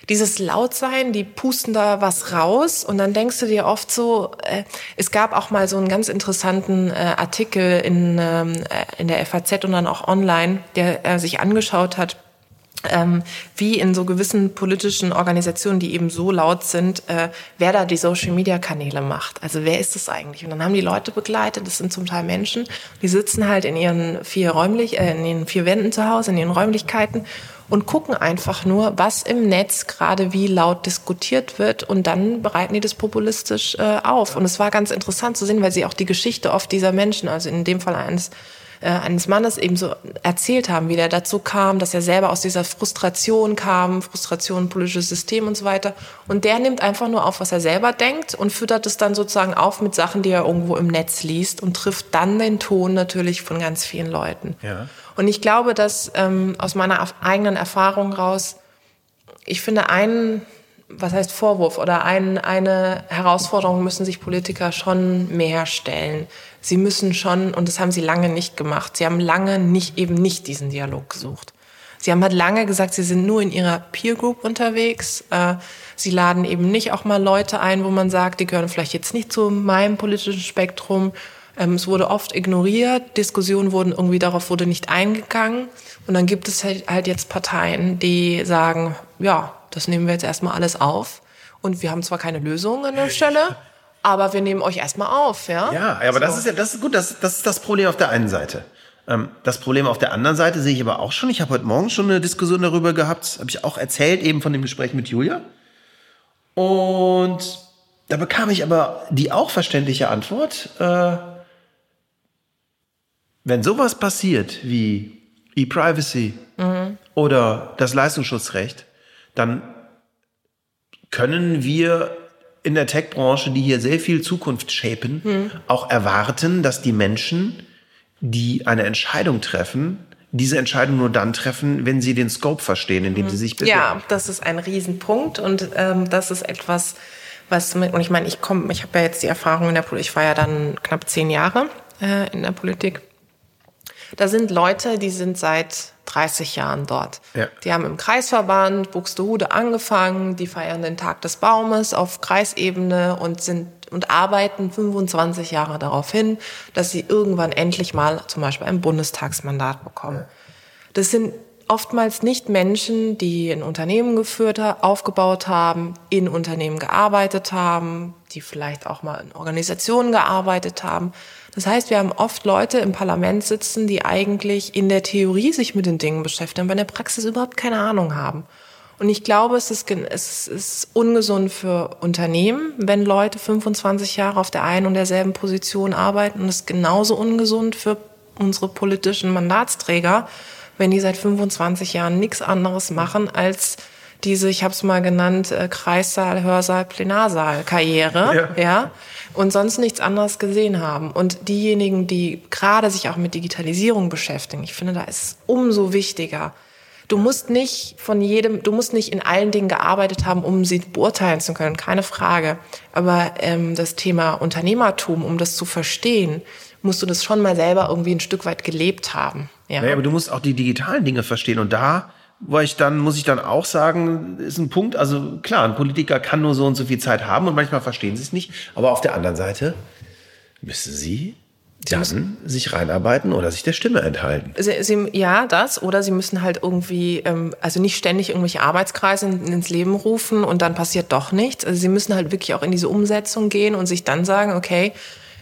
dieses Lautsein, die pusten da was raus und dann denkst du dir oft so, äh, es gab auch mal so einen ganz interessanten äh, Artikel in, ähm, äh, in der FAZ und dann auch online, der äh, sich angeschaut hat, ähm, wie in so gewissen politischen Organisationen, die eben so laut sind, äh, wer da die Social-Media-Kanäle macht. Also wer ist das eigentlich? Und dann haben die Leute begleitet, das sind zum Teil Menschen, die sitzen halt in ihren vier räumlich, äh, in ihren vier Wänden zu Hause, in ihren Räumlichkeiten und gucken einfach nur, was im Netz gerade wie laut diskutiert wird und dann bereiten die das populistisch äh, auf. Und es war ganz interessant zu sehen, weil sie auch die Geschichte oft dieser Menschen, also in dem Fall eines äh, eines Mannes eben so erzählt haben, wie der dazu kam, dass er selber aus dieser Frustration kam, Frustration, politisches System und so weiter. Und der nimmt einfach nur auf, was er selber denkt und füttert es dann sozusagen auf mit Sachen, die er irgendwo im Netz liest und trifft dann den Ton natürlich von ganz vielen Leuten. Ja. Und ich glaube, dass ähm, aus meiner eigenen Erfahrung raus, ich finde, einen, was heißt Vorwurf oder ein, eine Herausforderung müssen sich Politiker schon mehr stellen. Sie müssen schon, und das haben sie lange nicht gemacht, sie haben lange nicht, eben nicht diesen Dialog gesucht. Sie haben halt lange gesagt, sie sind nur in ihrer Peer Group unterwegs. Äh, sie laden eben nicht auch mal Leute ein, wo man sagt, die gehören vielleicht jetzt nicht zu meinem politischen Spektrum. Ähm, es wurde oft ignoriert, Diskussionen wurden irgendwie darauf wurde nicht eingegangen. Und dann gibt es halt, halt jetzt Parteien, die sagen, ja, das nehmen wir jetzt erstmal alles auf. Und wir haben zwar keine Lösung an der Stelle, aber wir nehmen euch erstmal auf, ja? Ja, aber das ist ja, das ist gut, das, das ist das Problem auf der einen Seite. Ähm, das Problem auf der anderen Seite sehe ich aber auch schon. Ich habe heute Morgen schon eine Diskussion darüber gehabt, habe ich auch erzählt, eben von dem Gespräch mit Julia. Und da bekam ich aber die auch verständliche Antwort, äh, wenn sowas passiert wie E-Privacy oder das Leistungsschutzrecht, dann können wir in der Tech-Branche, die hier sehr viel Zukunft shapen, auch erwarten, dass die Menschen, die eine Entscheidung treffen, diese Entscheidung nur dann treffen, wenn sie den Scope verstehen, in dem sie sich bewegen. Ja, das ist ein Riesenpunkt und ähm, das ist etwas, was mit, und ich meine, ich komme, ich habe ja jetzt die Erfahrung in der Politik, ich war ja dann knapp zehn Jahre äh, in der Politik. Da sind Leute, die sind seit 30 Jahren dort. Ja. Die haben im Kreisverband Buxtehude angefangen, die feiern den Tag des Baumes auf Kreisebene und sind und arbeiten 25 Jahre darauf hin, dass sie irgendwann endlich mal zum Beispiel ein Bundestagsmandat bekommen. Das sind oftmals nicht Menschen, die ein Unternehmen geführt aufgebaut haben, in Unternehmen gearbeitet haben, die vielleicht auch mal in Organisationen gearbeitet haben. Das heißt, wir haben oft Leute im Parlament sitzen, die eigentlich in der Theorie sich mit den Dingen beschäftigen, aber in der Praxis überhaupt keine Ahnung haben. Und ich glaube, es ist, es ist ungesund für Unternehmen, wenn Leute 25 Jahre auf der einen und derselben Position arbeiten. Und es ist genauso ungesund für unsere politischen Mandatsträger, wenn die seit 25 Jahren nichts anderes machen als diese, ich habe es mal genannt, äh, Kreissaal, Hörsaal, Plenarsaal-Karriere, ja. ja, und sonst nichts anderes gesehen haben. Und diejenigen, die gerade sich auch mit Digitalisierung beschäftigen, ich finde, da ist es umso wichtiger. Du musst nicht von jedem, du musst nicht in allen Dingen gearbeitet haben, um sie beurteilen zu können, keine Frage. Aber ähm, das Thema Unternehmertum, um das zu verstehen, musst du das schon mal selber irgendwie ein Stück weit gelebt haben. Ja. Naja, aber du musst auch die digitalen Dinge verstehen. Und da wo ich dann, muss ich dann auch sagen, ist ein Punkt, also klar, ein Politiker kann nur so und so viel Zeit haben und manchmal verstehen sie es nicht. Aber auf der anderen Seite müssen sie dann sich reinarbeiten oder sich der Stimme enthalten. Sie, sie, ja, das. Oder sie müssen halt irgendwie, ähm, also nicht ständig irgendwelche Arbeitskreise in, ins Leben rufen und dann passiert doch nichts. Also sie müssen halt wirklich auch in diese Umsetzung gehen und sich dann sagen, okay,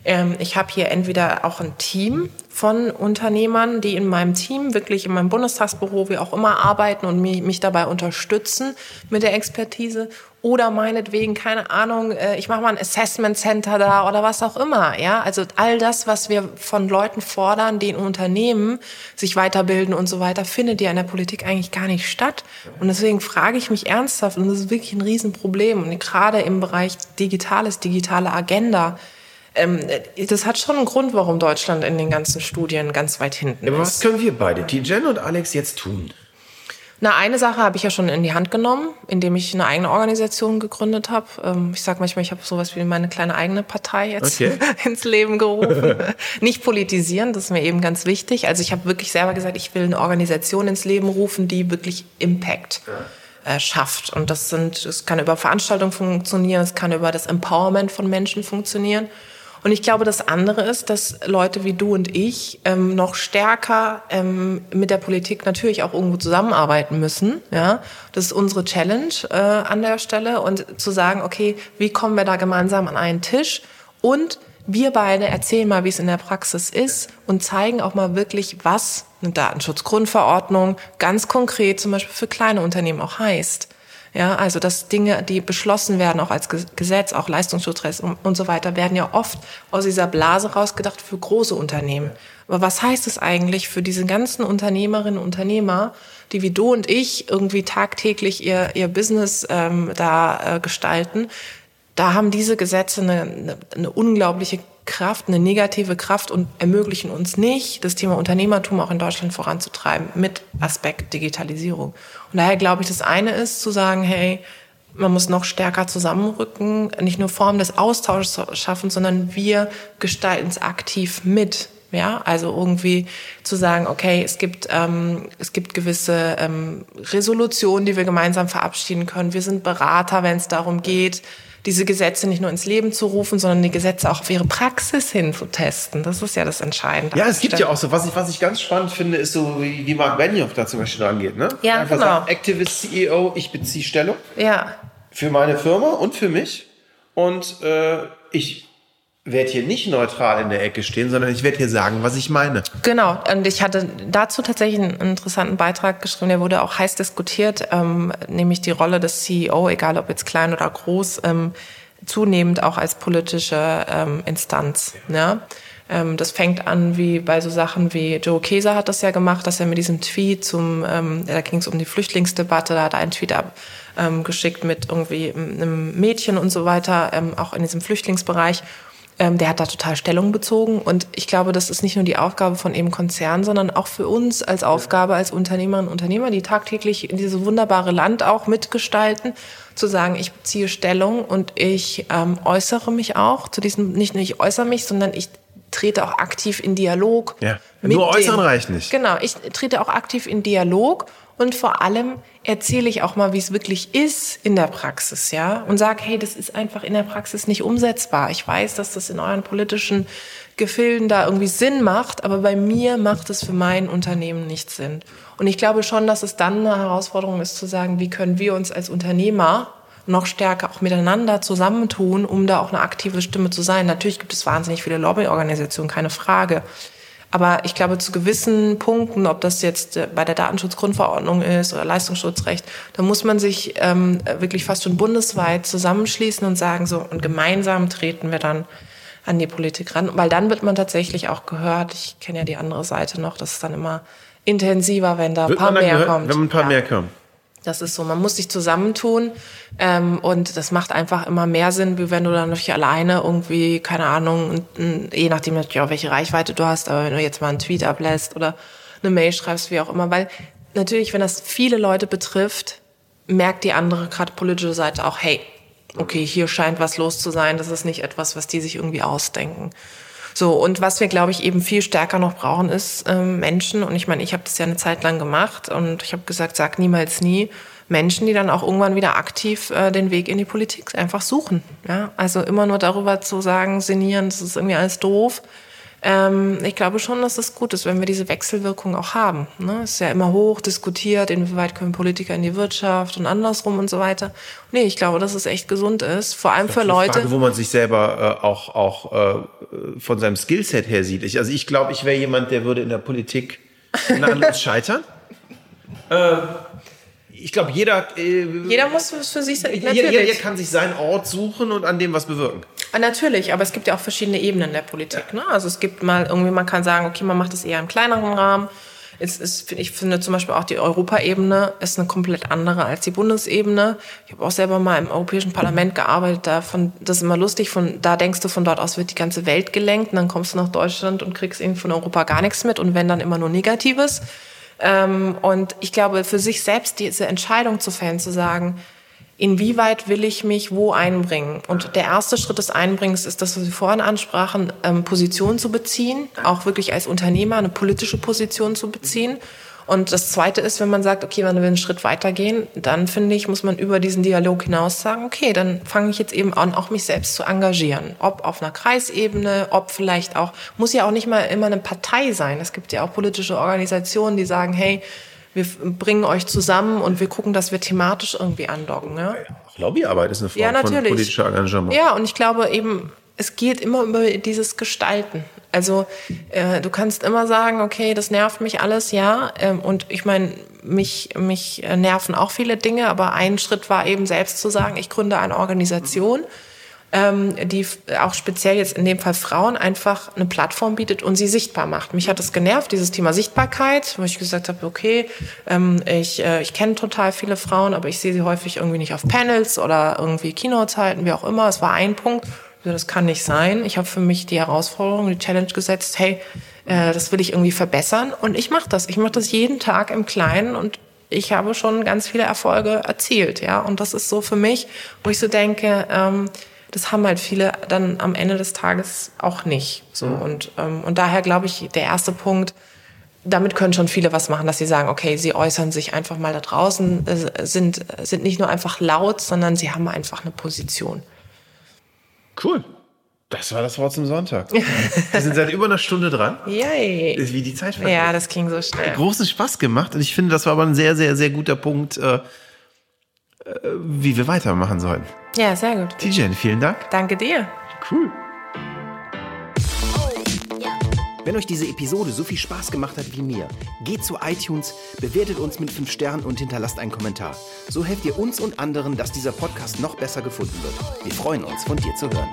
ähm, ich habe hier entweder auch ein Team von Unternehmern, die in meinem Team, wirklich in meinem Bundestagsbüro, wie auch immer arbeiten und mich, mich dabei unterstützen mit der Expertise. Oder meinetwegen, keine Ahnung, äh, ich mache mal ein Assessment Center da oder was auch immer. Ja, also all das, was wir von Leuten fordern, die in Unternehmen sich weiterbilden und so weiter, findet ja in der Politik eigentlich gar nicht statt. Und deswegen frage ich mich ernsthaft, und das ist wirklich ein Riesenproblem, und gerade im Bereich Digitales, digitale Agenda, das hat schon einen Grund, warum Deutschland in den ganzen Studien ganz weit hinten ist. Was können wir beide, Tijen und Alex, jetzt tun? Na, eine Sache habe ich ja schon in die Hand genommen, indem ich eine eigene Organisation gegründet habe. Ähm, ich sage manchmal, ich habe sowas wie meine kleine eigene Partei jetzt okay. ins Leben gerufen. Nicht politisieren, das ist mir eben ganz wichtig. Also ich habe wirklich selber gesagt, ich will eine Organisation ins Leben rufen, die wirklich Impact äh, schafft. Und das sind, es kann über Veranstaltungen funktionieren, es kann über das Empowerment von Menschen funktionieren. Und ich glaube, das andere ist, dass Leute wie du und ich ähm, noch stärker ähm, mit der Politik natürlich auch irgendwo zusammenarbeiten müssen. Ja, das ist unsere Challenge äh, an der Stelle und zu sagen, okay, wie kommen wir da gemeinsam an einen Tisch und wir beide erzählen mal, wie es in der Praxis ist und zeigen auch mal wirklich, was eine Datenschutzgrundverordnung ganz konkret zum Beispiel für kleine Unternehmen auch heißt. Ja, also dass Dinge, die beschlossen werden, auch als Gesetz, auch Leistungsschutzrecht und so weiter, werden ja oft aus dieser Blase rausgedacht für große Unternehmen. Aber was heißt es eigentlich für diese ganzen Unternehmerinnen und Unternehmer, die wie du und ich irgendwie tagtäglich ihr, ihr Business ähm, da äh, gestalten? Da haben diese Gesetze eine, eine, eine unglaubliche Kraft, eine negative Kraft und ermöglichen uns nicht, das Thema Unternehmertum auch in Deutschland voranzutreiben mit Aspekt Digitalisierung. Und daher glaube ich, das eine ist zu sagen, hey, man muss noch stärker zusammenrücken, nicht nur Formen des Austauschs schaffen, sondern wir gestalten es aktiv mit. Ja, also irgendwie zu sagen, okay, es gibt, ähm, es gibt gewisse ähm, Resolutionen, die wir gemeinsam verabschieden können. Wir sind Berater, wenn es darum geht, diese Gesetze nicht nur ins Leben zu rufen, sondern die Gesetze auch auf ihre Praxis hin zu testen. Das ist ja das Entscheidende. Ja, es gibt ja auch so, was ich, was ich ganz spannend finde, ist so, wie, wie Mark Benioff da zum Beispiel rangeht. Ne? Ja, Einfach genau. Sagt, Activist CEO, ich beziehe Stellung. Ja. Für meine Firma und für mich. Und äh, ich werde hier nicht neutral in der Ecke stehen, sondern ich werde hier sagen, was ich meine. Genau, und ich hatte dazu tatsächlich einen interessanten Beitrag geschrieben, der wurde auch heiß diskutiert, ähm, nämlich die Rolle des CEO, egal ob jetzt klein oder groß, ähm, zunehmend auch als politische ähm, Instanz. Ja? Ähm, das fängt an wie bei so Sachen wie Joe Keser hat das ja gemacht, dass er mit diesem Tweet zum, ähm, da ging es um die Flüchtlingsdebatte, da hat er einen Tweet abgeschickt ähm, mit irgendwie einem Mädchen und so weiter, ähm, auch in diesem Flüchtlingsbereich ähm, der hat da total Stellung bezogen. Und ich glaube, das ist nicht nur die Aufgabe von eben Konzernen, sondern auch für uns als Aufgabe, als Unternehmerinnen und Unternehmer, die tagtäglich in dieses wunderbare Land auch mitgestalten, zu sagen, ich beziehe Stellung und ich ähm, äußere mich auch zu diesem, nicht nur ich äußere mich, sondern ich trete auch aktiv in Dialog. Ja. Nur äußern dem, reicht nicht. Genau, ich trete auch aktiv in Dialog und vor allem erzähle ich auch mal, wie es wirklich ist in der Praxis, ja, und sage, hey, das ist einfach in der Praxis nicht umsetzbar. Ich weiß, dass das in euren politischen Gefilden da irgendwie Sinn macht, aber bei mir macht es für mein Unternehmen nicht Sinn. Und ich glaube schon, dass es dann eine Herausforderung ist zu sagen, wie können wir uns als Unternehmer noch stärker auch miteinander zusammentun, um da auch eine aktive Stimme zu sein. Natürlich gibt es wahnsinnig viele Lobbyorganisationen, keine Frage. Aber ich glaube, zu gewissen Punkten, ob das jetzt äh, bei der Datenschutzgrundverordnung ist oder Leistungsschutzrecht, da muss man sich ähm, wirklich fast schon bundesweit zusammenschließen und sagen so, und gemeinsam treten wir dann an die Politik ran, weil dann wird man tatsächlich auch gehört. Ich kenne ja die andere Seite noch, das ist dann immer intensiver, wenn da ein paar mehr gehört, kommt. Wenn ein paar ja. mehr kommen. Das ist so, man muss sich zusammentun ähm, und das macht einfach immer mehr Sinn, wie wenn du dann natürlich alleine irgendwie, keine Ahnung, je nachdem natürlich auch welche Reichweite du hast, aber wenn du jetzt mal einen Tweet ablässt oder eine Mail schreibst, wie auch immer, weil natürlich, wenn das viele Leute betrifft, merkt die andere, gerade politische Seite auch, hey, okay, hier scheint was los zu sein, das ist nicht etwas, was die sich irgendwie ausdenken. So, und was wir, glaube ich, eben viel stärker noch brauchen, ist ähm, Menschen, und ich meine, ich habe das ja eine Zeit lang gemacht und ich habe gesagt, sag niemals nie, Menschen, die dann auch irgendwann wieder aktiv äh, den Weg in die Politik einfach suchen. Ja? Also immer nur darüber zu sagen, sinnieren, das ist irgendwie alles doof. Ähm, ich glaube schon, dass es gut ist, wenn wir diese Wechselwirkung auch haben. Ne? Es ist ja immer hoch diskutiert, inwieweit können Politiker in die Wirtschaft und andersrum und so weiter. Nee, ich glaube, dass es echt gesund ist, vor allem für Leute. Frage, wo man sich selber äh, auch, auch äh, von seinem Skillset her sieht. Ich, also ich glaube, ich wäre jemand, der würde in der Politik gnadenlos scheitern. Äh, ich glaube, jeder, äh, Jeder muss für sich sein. jeder, jeder, jeder kann sich seinen Ort suchen und an dem was bewirken. Ah, Natürlich, aber es gibt ja auch verschiedene Ebenen der Politik. Ne? Also es gibt mal irgendwie, man kann sagen, okay, man macht das eher im kleineren Rahmen. Es ist, ich finde zum Beispiel auch die Europaebene ist eine komplett andere als die Bundesebene. Ich habe auch selber mal im Europäischen Parlament gearbeitet. Davon, das ist immer lustig. Von da denkst du, von dort aus wird die ganze Welt gelenkt. Und dann kommst du nach Deutschland und kriegst irgendwie von Europa gar nichts mit. Und wenn dann immer nur Negatives. Ähm, und ich glaube, für sich selbst diese Entscheidung zu fällen, zu sagen, inwieweit will ich mich wo einbringen? Und der erste Schritt des Einbringens ist das, was wir vorhin ansprachen, ähm, Position zu beziehen, auch wirklich als Unternehmer eine politische Position zu beziehen. Und das Zweite ist, wenn man sagt, okay, man will einen Schritt weitergehen, dann finde ich, muss man über diesen Dialog hinaus sagen, okay, dann fange ich jetzt eben an, auch mich selbst zu engagieren. Ob auf einer Kreisebene, ob vielleicht auch, muss ja auch nicht mal immer eine Partei sein. Es gibt ja auch politische Organisationen, die sagen, hey, wir bringen euch zusammen und wir gucken, dass wir thematisch irgendwie andocken. Ja? Auch Lobbyarbeit ist eine Form Ja, von politischer Engagement. Ja, und ich glaube eben, es geht immer über dieses Gestalten. Also äh, du kannst immer sagen, okay, das nervt mich alles, ja. Ähm, und ich meine, mich, mich äh, nerven auch viele Dinge, aber ein Schritt war eben selbst zu sagen, ich gründe eine Organisation, ähm, die auch speziell jetzt in dem Fall Frauen einfach eine Plattform bietet und sie sichtbar macht. Mich hat es genervt, dieses Thema Sichtbarkeit, wo ich gesagt habe, okay, ähm, ich, äh, ich kenne total viele Frauen, aber ich sehe sie häufig irgendwie nicht auf Panels oder irgendwie Keynotes halten, wie auch immer. Es war ein Punkt. Das kann nicht sein. Ich habe für mich die Herausforderung, die Challenge gesetzt, hey, äh, das will ich irgendwie verbessern. Und ich mache das. Ich mache das jeden Tag im Kleinen und ich habe schon ganz viele Erfolge erzielt, ja. Und das ist so für mich, wo ich so denke, ähm, das haben halt viele dann am Ende des Tages auch nicht. So und ähm, und daher glaube ich, der erste Punkt, damit können schon viele was machen, dass sie sagen, okay, sie äußern sich einfach mal da draußen, äh, sind sind nicht nur einfach laut, sondern sie haben einfach eine Position. Cool. Das war das Wort zum Sonntag. Wir sind seit über einer Stunde dran. Yay! Wie die Zeit vergeht. Ja, das ging so schnell. Großen Spaß gemacht und ich finde, das war aber ein sehr, sehr, sehr guter Punkt, äh, äh, wie wir weitermachen sollten. Ja, sehr gut. Tijen, vielen Dank. Danke dir. Cool. Wenn euch diese Episode so viel Spaß gemacht hat wie mir, geht zu iTunes, bewertet uns mit 5 Sternen und hinterlasst einen Kommentar. So helft ihr uns und anderen, dass dieser Podcast noch besser gefunden wird. Wir freuen uns, von dir zu hören.